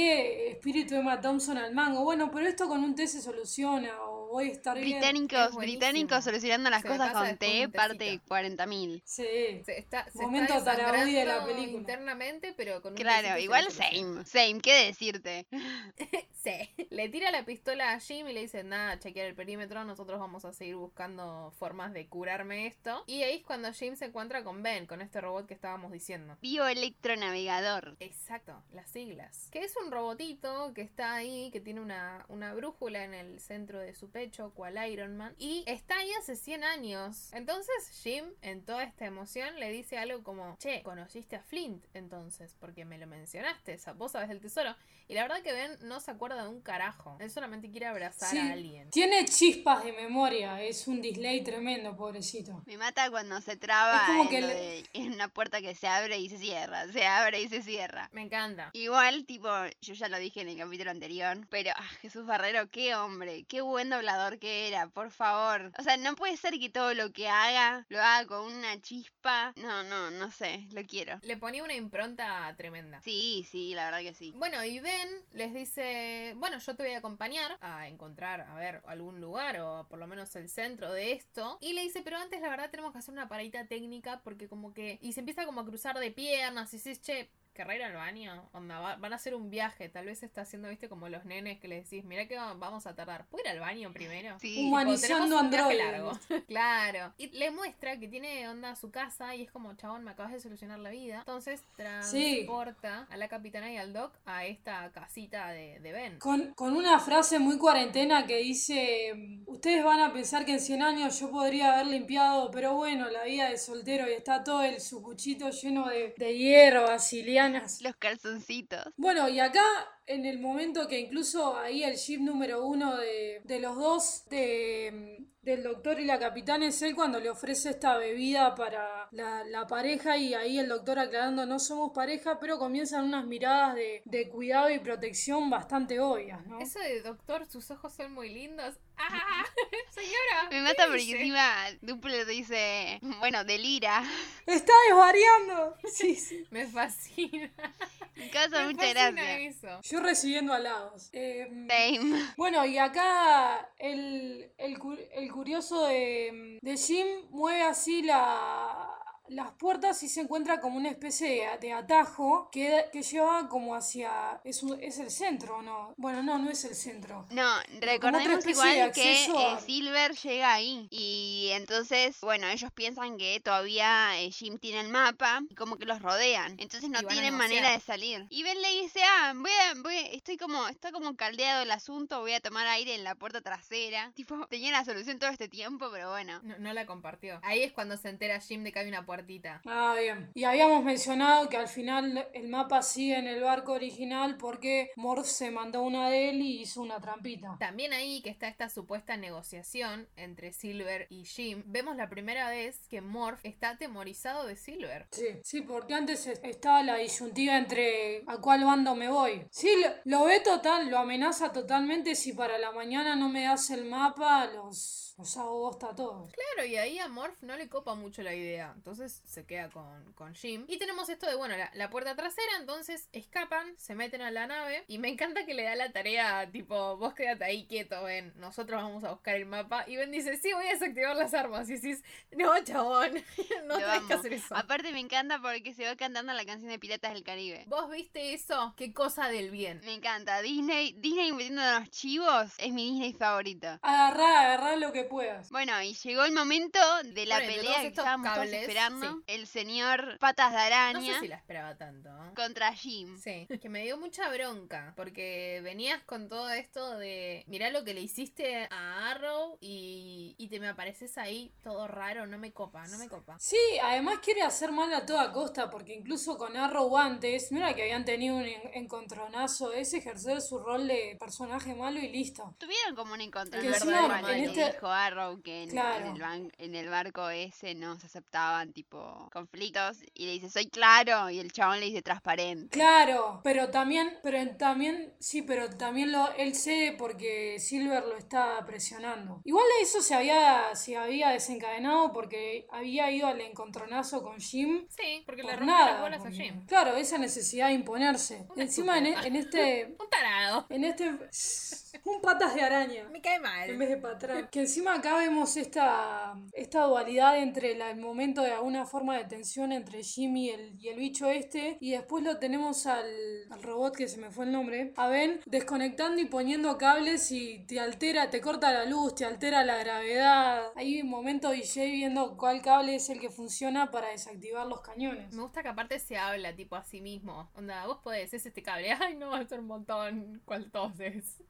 espíritu de Emma Thompson al mango. Bueno, pero esto con un té se soluciona, o voy a estar bien. Británicos, británicos solucionando las cosas con té, parte 40.000. Sí. Se está, Momento taraudí de la película. Internamente, pero con un Claro, igual same, same, ¿qué decirte? sí. Le tira la pistola a Jim y le dice, nada, chequear el perímetro, nosotros vamos a seguir buscando formas de curarme esto. Y ahí es cuando Jim se encuentra con Ben, con este robot que estábamos diciendo. Bioelectronavegador. Exacto, las siglas. Que es un robotito que está ahí, que tiene una, una brújula en el centro de su pecho, cual Iron Man. Y está ahí hace 100 años. Entonces Jim, en toda esta emoción, le dice algo como, che, conociste a Flint entonces, porque me lo mencionaste, vos sabes del tesoro. Y la verdad que Ben no se acuerda de un carajo. Él solamente quiere abrazar a alguien. Tiene chispas de memoria. Es un display tremendo, pobrecito. Me mata cuando se traba en, que en, una puerta que se abre y se cierra. Se abre y se cierra. Me encanta. Igual, tipo, yo ya lo dije en el capítulo anterior. Pero ah, Jesús Barrero, qué hombre. Qué buen doblador que era. Por favor. O sea, no puede ser que todo lo que haga lo haga con una chispa. No, no, no sé. Lo quiero. Le ponía una impronta tremenda. Sí, sí, la verdad que sí. Bueno, y ve les dice, bueno, yo te voy a acompañar a encontrar, a ver, algún lugar o por lo menos el centro de esto. Y le dice, pero antes la verdad tenemos que hacer una paradita técnica porque como que... Y se empieza como a cruzar de piernas y dices, che, querrá ir al baño, onda, van a hacer un viaje, tal vez está haciendo, viste, como los nenes que le decís, mira que vamos a tardar, ¿puedo ir al baño primero? Sí. Humanizando Android. largo. claro. Y le muestra que tiene onda su casa y es como, chabón, me acabas de solucionar la vida. Entonces transporta a la capitana y al doc a esta casita de, de Ben. Con, con una frase muy cuarentena que dice, ustedes van a pensar que en 100 años yo podría haber limpiado, pero bueno, la vida de soltero y está todo el sucuchito lleno de, de los calzoncitos. Bueno, y acá en el momento que incluso ahí el jeep número uno de, de los dos, de, del doctor y la capitana, es él cuando le ofrece esta bebida para la, la, pareja y ahí el doctor aclarando no somos pareja, pero comienzan unas miradas de, de cuidado y protección bastante obvias, ¿no? Eso de doctor, sus ojos son muy lindos. ¡Ah! Señora. Me mata porque encima Duplo dice, bueno, delira. Está desvariando. Sí, sí. Me fascina. Me causa mucha gracia. Eso. Yo recibiendo halados. Eh, Same. Bueno, y acá el, el, el curioso de, de Jim mueve así la las puertas y se encuentra como una especie de, atajo que, que, lleva como hacia... Es, es el centro, ¿no? Bueno, no, no es el centro. No, recordemos igual que eh, Silver llega ahí y entonces, bueno, ellos piensan que todavía eh, Jim tiene el mapa y como que los rodean. Entonces no tienen manera de salir. Y Ben le dice, ah, voy a, voy estoy como, está como caldeado el asunto, voy a tomar aire en la puerta trasera. Tipo, tenía la solución todo este tiempo, pero bueno. No, no la compartió. Ahí es cuando se entera Jim de que hay una puerta Ah, bien. Y habíamos mencionado que al final el mapa sigue en el barco original porque Morph se mandó una de él y hizo una trampita. También ahí que está esta supuesta negociación entre Silver y Jim, vemos la primera vez que Morph está atemorizado de Silver. Sí, sí, porque antes estaba la disyuntiva entre a cuál bando me voy. Sí, lo ve total, lo amenaza totalmente si para la mañana no me das el mapa, los los hago bosta a todos. Claro, y ahí a Morph no le copa mucho la idea. Entonces se queda con, con Jim. Y tenemos esto de, bueno, la, puerta trasera. Entonces escapan, se meten a la nave. Y me encanta que le da la tarea, tipo, vos quédate ahí quieto, Ben. Nosotros vamos a buscar el mapa. Y Ben dice, sí, voy a desactivar las armas. Y decís, no, chabón, no tenés que hacer eso. Aparte me encanta porque se va cantando la canción de Piratas del Caribe. ¿Vos viste eso? Qué cosa del bien. Me encanta. Disney, Disney metiendo a los chivos es mi Disney favorito. Agarrá, agarrá lo que puedas. Bueno, y llegó el momento de la pelea que estábamos todos esperando. El señor Patas de Araña. No sé si la esperaba tanto. ¿eh? Contra Jim. Sí, que me dio mucha bronca. Porque venías con todo esto de. Mirá lo que le hiciste a Arrow y, y te me apareces ahí todo raro. No me copa, no me copa. Sí, además quiere hacer mal a toda costa. Porque incluso con Arrow antes, no era que habían tenido un encontronazo. Es ejercer su rol de personaje malo y listo. Tuvieron como un encontronazo. En este... Dijo Arrow que en, el en, el barco ese no se aceptaban tipo conflictos y le dice soy claro y el chabón le dice transparente. Claro, pero también, pero también, sí, pero también lo, él cede porque Silver lo está presionando. Igual de eso se había, se había desencadenado porque había ido al encontronazo con Jim. Sí, porque le rompió las bolas a Jim. Claro, esa necesidad de imponerse. Encima en, en, este... Un tarado. En este... Un patas de araña. Me cae mal. En vez de patrón. Que encima acá vemos esta, esta dualidad entre el momento de alguna forma de tensión entre Jimmy y el, y el bicho este. Y después lo tenemos al, robot que se me fue el nombre. A Ben desconectando y poniendo cables y te altera, te corta la luz, te altera la gravedad. Hay un momento DJ viendo cuál cable es el que funciona para desactivar los cañones. Me gusta que aparte se habla tipo a sí mismo. Onda, vos podés, es este cable. Ay, no, es un montón. ¿Cuál toses?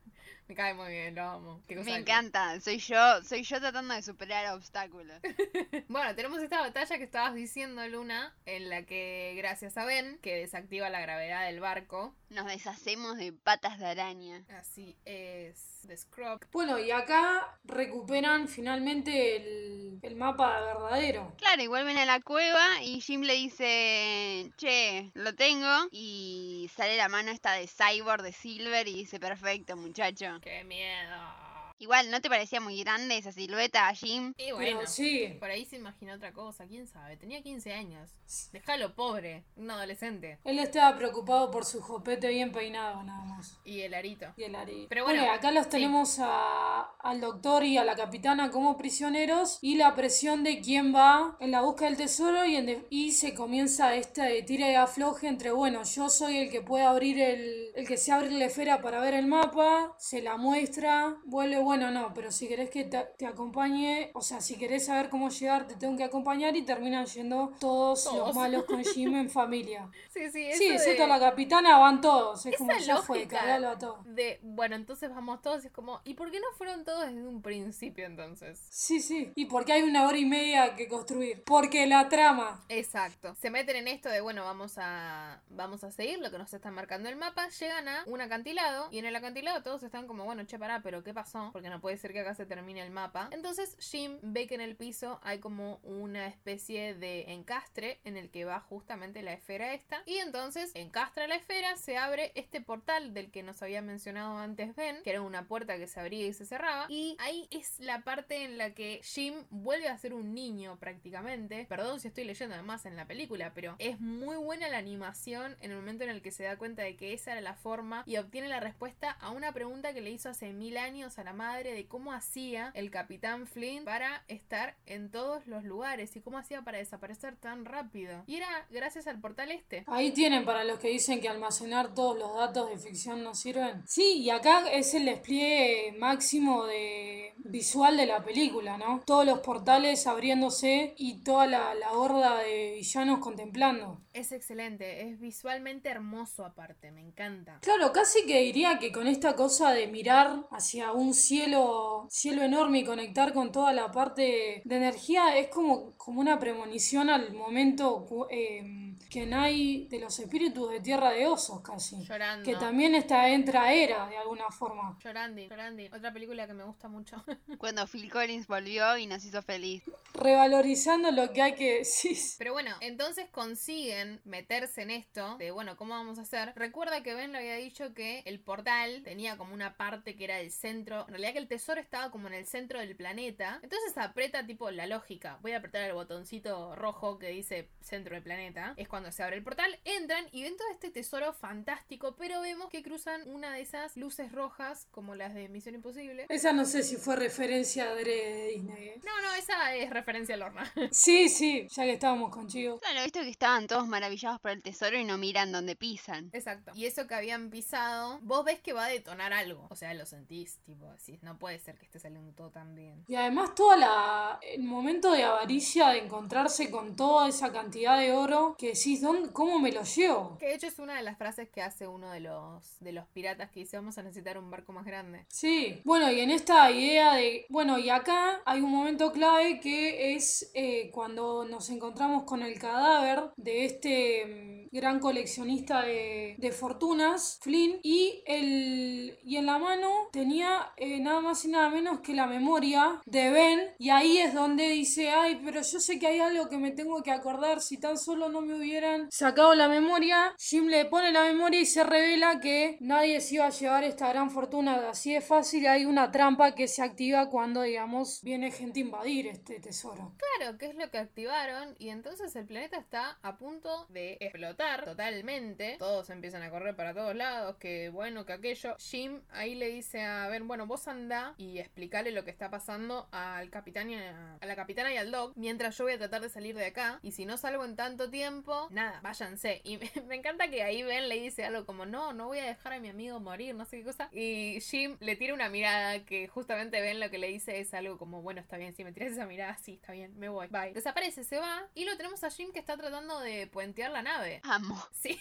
Me cae muy bien, lo amo. Me encanta, soy yo, soy yo tratando de superar obstáculos. bueno, tenemos esta batalla que estabas diciendo, Luna, en la que gracias a Ben, que desactiva la gravedad del barco, nos deshacemos de patas de araña. Así es, de Scrub. Bueno, y acá recuperan finalmente el, el mapa verdadero. Claro, y vuelven a la cueva y Jim le dice, che, lo tengo. Y sale la mano esta de Cyborg de Silver y dice, perfecto, muchacho. ¡Qué miedo! Igual, ¿no te parecía muy grande esa silueta, Jim? Y bueno, sí. por ahí se imaginó otra cosa, quién sabe. Tenía 15 años. Déjalo pobre, un adolescente. Él estaba preocupado por su jopete bien peinado, nada más. Y el arito. Y el arito. Pero bueno, acá los tenemos a, al doctor y a la capitana como prisioneros y la presión de quién va en la búsqueda del tesoro y, en y se comienza esta de tira y afloje entre, bueno, yo soy el que puede abrir el, el que se abre la esfera para ver el mapa, se la muestra, vuelve bueno, no, pero si querés que te, acompañe, o sea, si querés saber cómo llegar, te tengo que acompañar y terminan yendo todos, los malos con Jim en familia. Sí, sí, eso Sí, excepto la capitana van todos, es como ya fue, cargalo a todos. De, bueno, entonces vamos todos, es como, ¿y por qué no fueron todos desde un principio entonces? Sí, sí, y porque hay una hora y media que construir, porque la trama. Exacto, se meten en esto de, bueno, vamos a, vamos a seguir lo que nos está marcando el mapa, llegan a un acantilado y en el acantilado todos están como, bueno, che, pará, pero ¿qué pasó? Porque no puede ser que acá se termine el mapa. Entonces Jim ve que en el piso hay como una especie de encastre en el que va justamente la esfera esta. Y entonces encastra la esfera, se abre este portal del que nos había mencionado antes Ben, que era una puerta que se abría y se cerraba. Y ahí es la parte en la que Jim vuelve a ser un niño prácticamente. Perdón si estoy leyendo además en la película, pero es muy buena la animación en el momento en el que se da cuenta de que esa era la forma y obtiene la respuesta a una pregunta que le hizo hace mil años a la madre de cómo hacía el capitán Flynn para estar en todos los lugares y cómo hacía para desaparecer tan rápido. Y era gracias al portal este. Ahí tienen para los que dicen que almacenar todos los datos de ficción no sirven. Sí, y acá es el despliegue máximo de visual de la película, ¿no? Todos los portales abriéndose y toda la, la horda de villanos contemplando. Es excelente, es visualmente hermoso aparte, me encanta. Claro, casi que diría que con esta cosa de mirar hacia un cielo cielo, enorme y conectar con toda la parte de energía es como, como una premonición al momento eh, que hay de los espíritus de Tierra de Osos casi. Llorando. Que también está entra era de alguna forma. Llorando, llorando. Otra película que me gusta mucho. Cuando Phil Collins volvió y nos hizo feliz. Revalorizando lo que hay que decir. Pero bueno, entonces consiguen meterse en esto de, bueno, ¿cómo vamos a hacer? Recuerda que Ben le había dicho que el portal tenía como una parte que era el centro, en realidad que el tesoro estaba como en el centro del planeta. Entonces aprieta tipo la lógica. Voy a apretar el botoncito rojo que dice centro del planeta. Es cuando se abre el portal, entran y ven todo este tesoro fantástico, pero vemos que cruzan una de esas luces rojas como las de Misión Imposible. Esa no sé si fue referencia a de Disney. ¿eh? No, no, esa es referencia a Lorna. sí, sí, ya que estábamos con Chivo. Claro, visto que estaban todos maravillados por el tesoro y no miran donde pisan. Exacto. Y eso que habían pisado, vos ves que va a detonar algo. O sea, lo sentís, tipo, así no puede ser que esté saliendo todo tan bien. Y además toda la el momento de avaricia de encontrarse con toda esa cantidad de oro que decís, ¿dónde, ¿cómo me lo llevo? Que de hecho es una de las frases que hace uno de los, de los piratas que dice, vamos a necesitar un barco más grande. Sí, bueno, y en esta idea de, bueno, y acá hay un momento clave que es eh, cuando nos encontramos con el cadáver de este mm, gran coleccionista de, fortunas, Flynn, y, el, y en la mano tenía eh, nada más y nada menos que la memoria de Ben, y ahí es donde dice, ay, pero yo sé que hay algo que me tengo que acordar, si tan solo no me hubieran sacado la memoria, Jim le pone la memoria y se revela que nadie se iba a llevar esta gran fortuna. Así de fácil, hay una trampa que se activa cuando, digamos, viene gente a invadir este tesoro. Claro, que es lo que activaron, y entonces el planeta está a punto de explotar totalmente, todos empiezan a correr para todos lados, que bueno, que aquello, Jim ahí le dice a Ben, bueno, vos anda y explicarle lo que está pasando al capitán y a, la capitana y al dog, mientras yo voy a tratar de salir de acá. Y si no salgo en tanto tiempo, nada, váyanse. Y me, encanta que ahí Ben le dice algo como, no, no voy a dejar a mi amigo morir, no sé qué cosa. Y Jim le tira una mirada que justamente Ben lo que le dice es algo como, bueno, está bien, si me tiras esa mirada, sí, está bien, me voy, bye. Desaparece, se va. Y lo tenemos a Jim que está tratando de puentear la nave. Amo. Sí,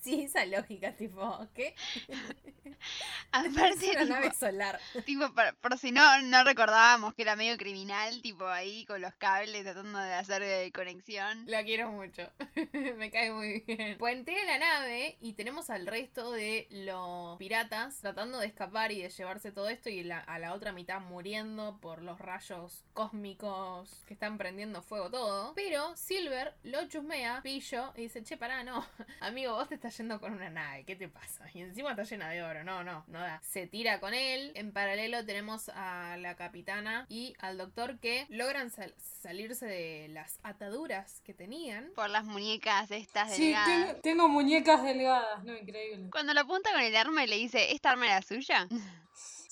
sí, esa lógica, tipo, ¿qué? Aparte, una nave solar. Tipo, por, si no, no recordábamos que era medio criminal, tipo ahí con los cables tratando de hacer de conexión. La quiero mucho. Me cae muy bien. Puentea la nave y tenemos al resto de los piratas tratando de escapar y de llevarse todo esto y a la otra mitad muriendo por los rayos cósmicos que están prendiendo fuego todo. Pero Silver lo chusmea, pillo, y dice, che, pará, no. Amigo, vos te estás yendo con una nave, ¿qué te pasa? Y encima está llena de oro, no, no, no da. Se tira con él. En paralelo tenemos a la capitana y al doctor que logran salirse de las ataduras que tenían. Por las muñecas estas delgadas. Sí, tengo, tengo, muñecas delgadas, no, increíble. Cuando la apunta con el arma y le dice, ¿esta arma era suya?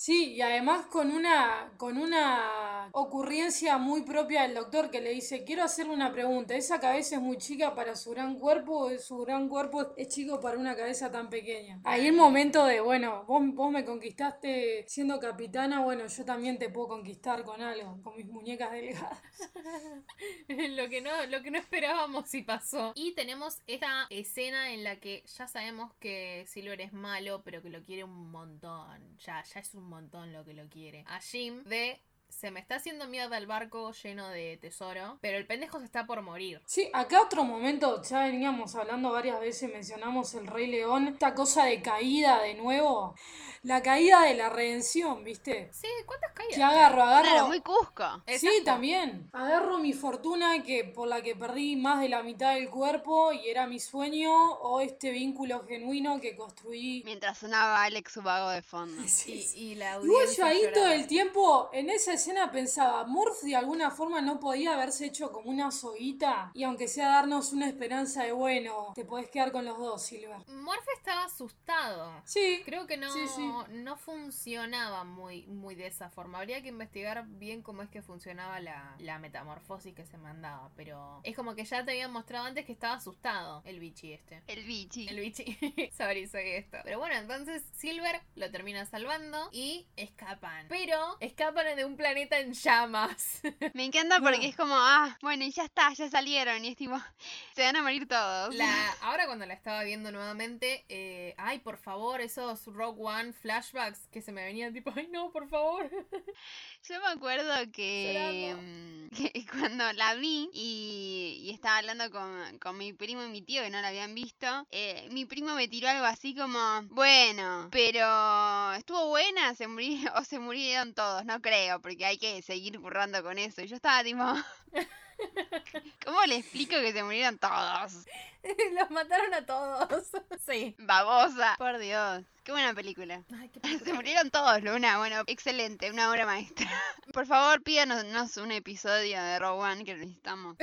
Sí, y además con una, con una ocurrencia muy propia del doctor que le dice, quiero hacerle una pregunta, ¿esa cabeza es muy chica para su gran cuerpo o su gran cuerpo es chico para una cabeza tan pequeña? Ahí el momento de, bueno, vos, vos me conquistaste siendo capitana, bueno, yo también te puedo conquistar con algo, con mis muñecas delgadas. lo, que no, lo que no esperábamos si pasó. Y tenemos esta escena en la que ya sabemos que Silver es malo, pero que lo quiere un montón. Ya, ya es un montón lo que lo quiere. A Jim de se me está haciendo mierda el barco lleno de tesoro, pero el pendejo se está por morir. Sí, acá otro momento, ya veníamos hablando varias veces, mencionamos el Rey León, esta cosa de caída de nuevo la caída de la redención, ¿viste? Sí, ¿cuántas caídas? Que agarro, agarro. Claro, muy Cusco. Sí, también. Agarro mi fortuna que por la que perdí más de la mitad del cuerpo y era mi sueño, o este vínculo genuino que construí. Mientras sonaba Alex Ubago de fondo. Sí, Y, la Igual yo ahí todo el tiempo, en esa escena pensaba, Murph de alguna forma no podía haberse hecho como una soguita y aunque sea darnos una esperanza de bueno, te podés quedar con los dos, Silver. Murph estaba asustado. Sí. Creo que no. Sí, sí no, funcionaba muy, muy de esa forma. Habría que investigar bien cómo es que funcionaba la, metamorfosis que se mandaba. Pero es como que ya te habían mostrado antes que estaba asustado el bichi este. El bichi. El bichi. Sorry, soy esto. Pero bueno, entonces Silver lo termina salvando y escapan. Pero escapan de un planeta en llamas. Me encanta porque es como, ah, bueno, y ya está, ya salieron. Y es tipo, se van a morir todos. ahora cuando la estaba viendo nuevamente, eh, ay, por favor, esos Rogue One flashbacks que se me venían tipo, ay no, por favor. Yo me acuerdo que, mm, cuando la vi y, estaba hablando con, mi primo y mi tío que no la habían visto, eh, mi primo me tiró algo así como, bueno, pero estuvo buena, se murieron, o se murieron todos, no creo, porque hay que seguir currando con eso. Y yo estaba tipo... ¿Cómo le explico que se murieron todos? Los mataron a todos. Sí. Babosa. Por Dios. Qué buena película. Se murieron todos, Luna. Bueno, excelente. Una obra maestra. Por favor, pídanos un episodio de One que necesitamos.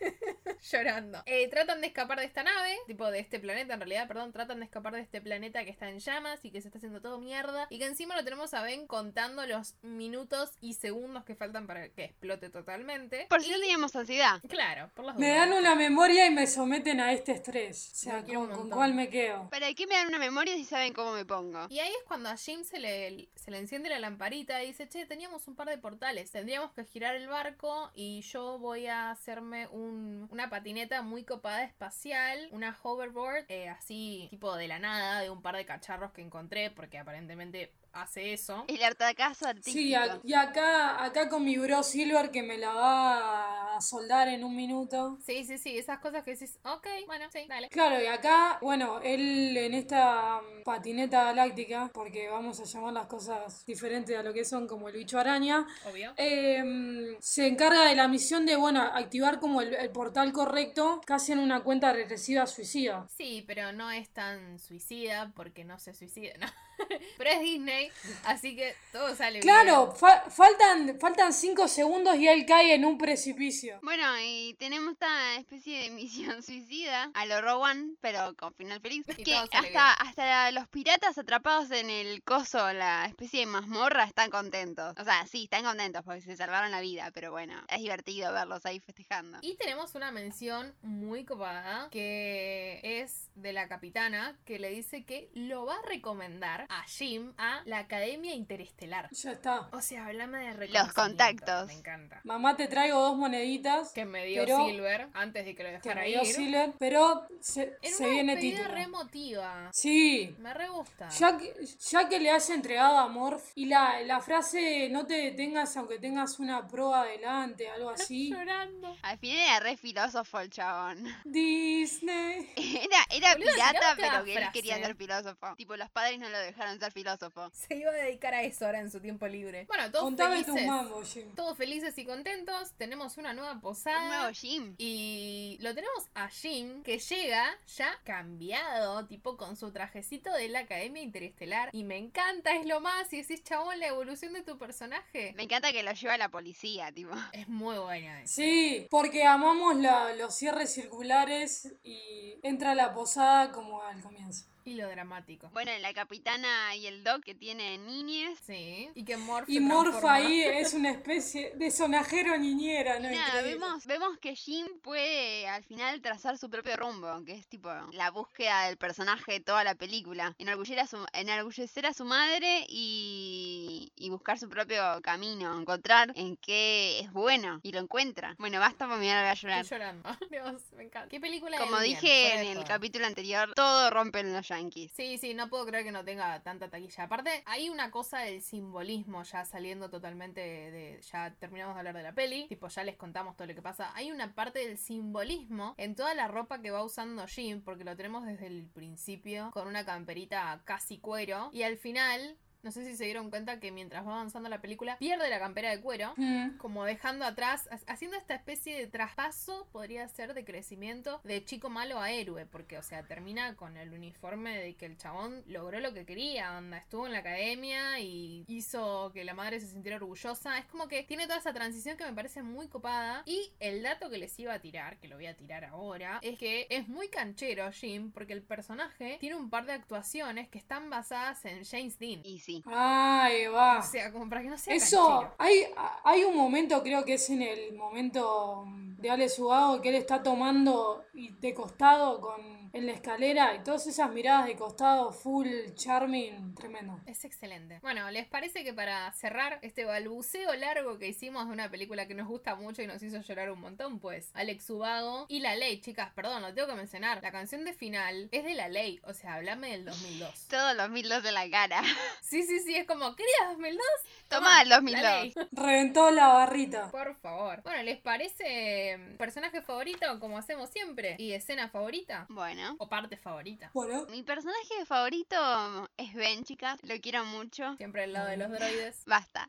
Llorando. Eh, tratan de escapar de esta nave, tipo de este planeta, en realidad, perdón, tratan de escapar de este planeta que está en llamas y que se está haciendo todo mierda. Y que encima lo tenemos a Ben contando los minutos y segundos que faltan para que explote totalmente. Por si no teníamos ansiedad. Claro, por las Me dan una memoria y me someten a este estrés. O sea, ¿con, cuál me quedo? ¿Para qué me dan una memoria si saben cómo me pongo? Y ahí es cuando a Jim se le, se le enciende la lamparita y dice, che, teníamos un par de portales, tendríamos que girar el barco y yo voy a hacerme un, una patineta muy copada espacial, una hoverboard, eh, así tipo de la nada, de un par de cacharros que encontré, porque aparentemente hace eso. El artacazo artístico. Sí, y acá, acá con mi bro Silver que me la va a soldar en un minuto. Sí, sí, sí, esas cosas que decís, ok, bueno, sí, dale. Claro, y acá, bueno, él en esta mm, patineta galáctica, porque vamos a llamar las cosas diferentes a lo que son, como el bicho araña. Obvio. Em, se encarga de la misión de, bueno, activar como el, el portal correcto, casi en una cuenta regresiva suicida. Sí, pero no es tan suicida porque no se suicida, ¿no? Pero es Disney, así que todo sale claro, bien. Claro, faltan, faltan cinco segundos y él cae en un precipicio. Bueno, y tenemos esta especie de misión suicida a lo Rowan, pero con final feliz. que hasta, hasta los piratas atrapados en el coso, la especie de mazmorra, están contentos. O sea, sí, están contentos porque se salvaron la vida, pero bueno, es divertido verlos ahí festejando. Y tenemos una mención muy copada que es de la capitana que le dice que lo va a recomendar a Jim a la Academia Interestelar. Ya está. O sea, hablame de Los contactos. Me encanta. Mamá, te traigo dos moneditas. Que me dio Silver antes de que lo dejara que me dio Silver, pero se, se viene título. re emotiva. Sí. Me re gusta. Ya que, ya que le has entregado a Morph y la, la frase no te detengas aunque tengas una prueba adelante, algo así. llorando. Al final era re filósofo el chabón. Disney. Era, era pirata, pero que él quería ser filósofo. Tipo, los padres no lo dejaron dejaron ser filósofo. Se iba a dedicar a eso ahora en su tiempo libre. Bueno, todos felices. Todos felices y contentos. Tenemos una nueva posada. Un nuevo Jim. Y lo tenemos a Jim que llega ya cambiado, tipo con su trajecito de la Academia Interestelar. Y me encanta, es lo más. Y decís, chabón, la evolución de tu personaje. Me encanta que lo lleva la policía, tipo. Es muy buena. Sí, porque amamos los cierres circulares y entra la posada como al comienzo. Y lo dramático. Bueno, la capitana y el doc que tiene niñez. Sí. Y que Morph Y Morph ahí es una especie de sonajero niñera, ¿no? Nada, vemos, vemos que Jim puede al final trazar su propio rumbo, que es tipo la búsqueda del personaje de toda la película. Enorgullecer a su, enorgullecer a su madre y, y buscar su propio camino, encontrar en qué es bueno y lo encuentra. Bueno, basta para mirar a llorar. Estoy llorando. Dios, me encanta. ¿Qué película Como dije en el capítulo anterior, todo rompe en los Sí, sí, no puedo creer que no tenga tanta taquilla. Aparte, hay una cosa del simbolismo ya saliendo totalmente de, Ya terminamos de hablar de la peli, tipo, ya les contamos todo lo que pasa. Hay una parte del simbolismo en toda la ropa que va usando Jim, porque lo tenemos desde el principio con una camperita casi cuero. Y al final no sé si se dieron cuenta que mientras va avanzando la película, pierde la campera de cuero, mm. como dejando atrás, haciendo esta especie de traspaso, podría ser de crecimiento de chico malo a héroe, porque, o sea, termina con el uniforme de que el chabón logró lo que quería, onda, estuvo en la academia y hizo que la madre se sintiera orgullosa. Es como que tiene toda esa transición que me parece muy copada. Y el dato que les iba a tirar, que lo voy a tirar ahora, es que es muy canchero Jim, porque el personaje tiene un par de actuaciones que están basadas en James Dean. Y sí. Ay, va. O sea, como para que no sea Eso, hay, hay un momento, creo que es en el momento de Ale Sugado, que él está tomando y de costado con en la escalera y todas esas miradas de costado full charming, tremendo. Es excelente. Bueno, ¿les parece que para cerrar este balbuceo largo que hicimos de una película que nos gusta mucho y nos hizo llorar un montón, pues Alex Ubago y La Ley, chicas, perdón, lo tengo que mencionar. La canción de final es de La Ley, o sea, hablame del 2002. Todo el 2002 de la cara. Sí, sí, sí, es como, ¿querías 2002? Toma, el 2002. Reventó la barrita. Por favor. Bueno, ¿les parece mm, personaje favorito como hacemos siempre? ¿Y escena favorita? Bueno. O parte favorita. Bueno. Mi personaje favorito es Ben, chicas. Lo quiero mucho. Siempre al lado de los droides. Basta.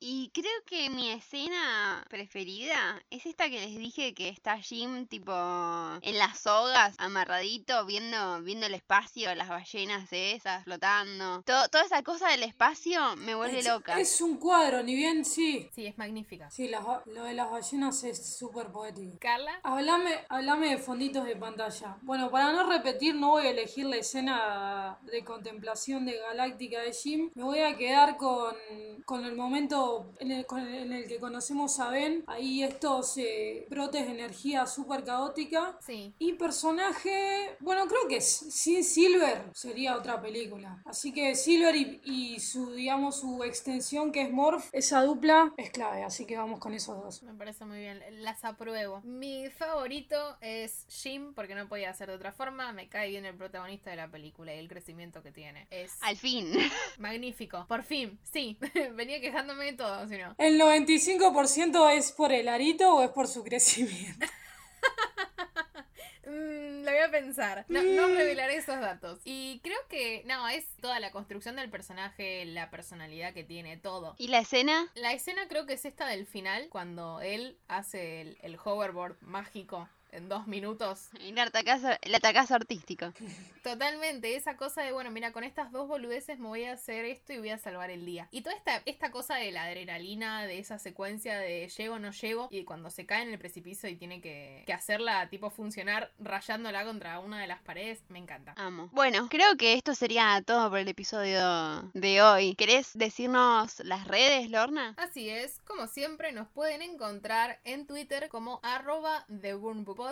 Y creo que mi escena preferida es esta que les dije que está Jim tipo en las sogas, amarradito, viendo, viendo el espacio, las ballenas esas flotando. toda esa cosa del espacio me vuelve loca. Es un cuadro, ni bien sí. Sí, es magnífica. Sí, lo de las ballenas es súper poético. Carla. Hablame, hablame de fonditos de pantalla. Bueno, para no repetir, no voy a elegir la escena de contemplación de Galáctica de Jim. Me voy a quedar con, con el momento en el, que conocemos a Ben, ahí estos eh, brotes de energía súper caótica. Sí. Y personaje, bueno, creo que sin Silver sería otra película. Así que Silver y, su, digamos, su extensión que es Morph, esa dupla es clave, así que vamos con esos dos. Me parece muy bien, las apruebo. Mi favorito es Jim, porque no podía ser de otra forma, me cae bien el protagonista de la película y el crecimiento que tiene. Es Al fin. Magnífico, por fin, sí, venía quejándome de todo, si no. ¿El 95% es por el arito o es por su crecimiento? Mm, lo voy a pensar. No, no mm. revelaré esos datos. Y creo que, no, es toda la construcción del personaje, la personalidad que tiene, todo. ¿Y la escena? La escena creo que es esta del final, cuando él hace el, el hoverboard mágico en dos minutos. Y el atacazo artístico. Totalmente, esa cosa de, bueno, mira, con estas dos boludeces me voy a hacer esto y voy a salvar el día. Y toda esta, esta cosa de la adrenalina, de esa secuencia de llego no llego, y cuando se cae en el precipicio y tiene que, que hacerla tipo funcionar rayándola contra una de las paredes, me encanta. Amo. Bueno, creo que esto sería todo por el episodio de hoy. ¿Querés decirnos las redes, Lorna? Así es, como siempre nos pueden encontrar en Twitter como arroba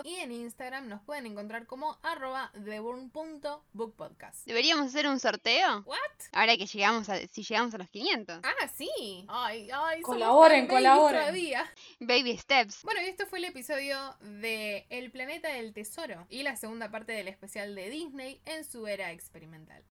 y en Instagram nos pueden encontrar como arroba theburn.bookpodcast. ¿Deberíamos hacer un sorteo? ¿What? Ahora que llegamos a, si llegamos a los 500. Ah, sí. Ay, ay, colaboren, colaboren. Baby steps. Bueno, y esto fue el episodio de El planeta del tesoro y la segunda parte del especial de Disney en su era experimental.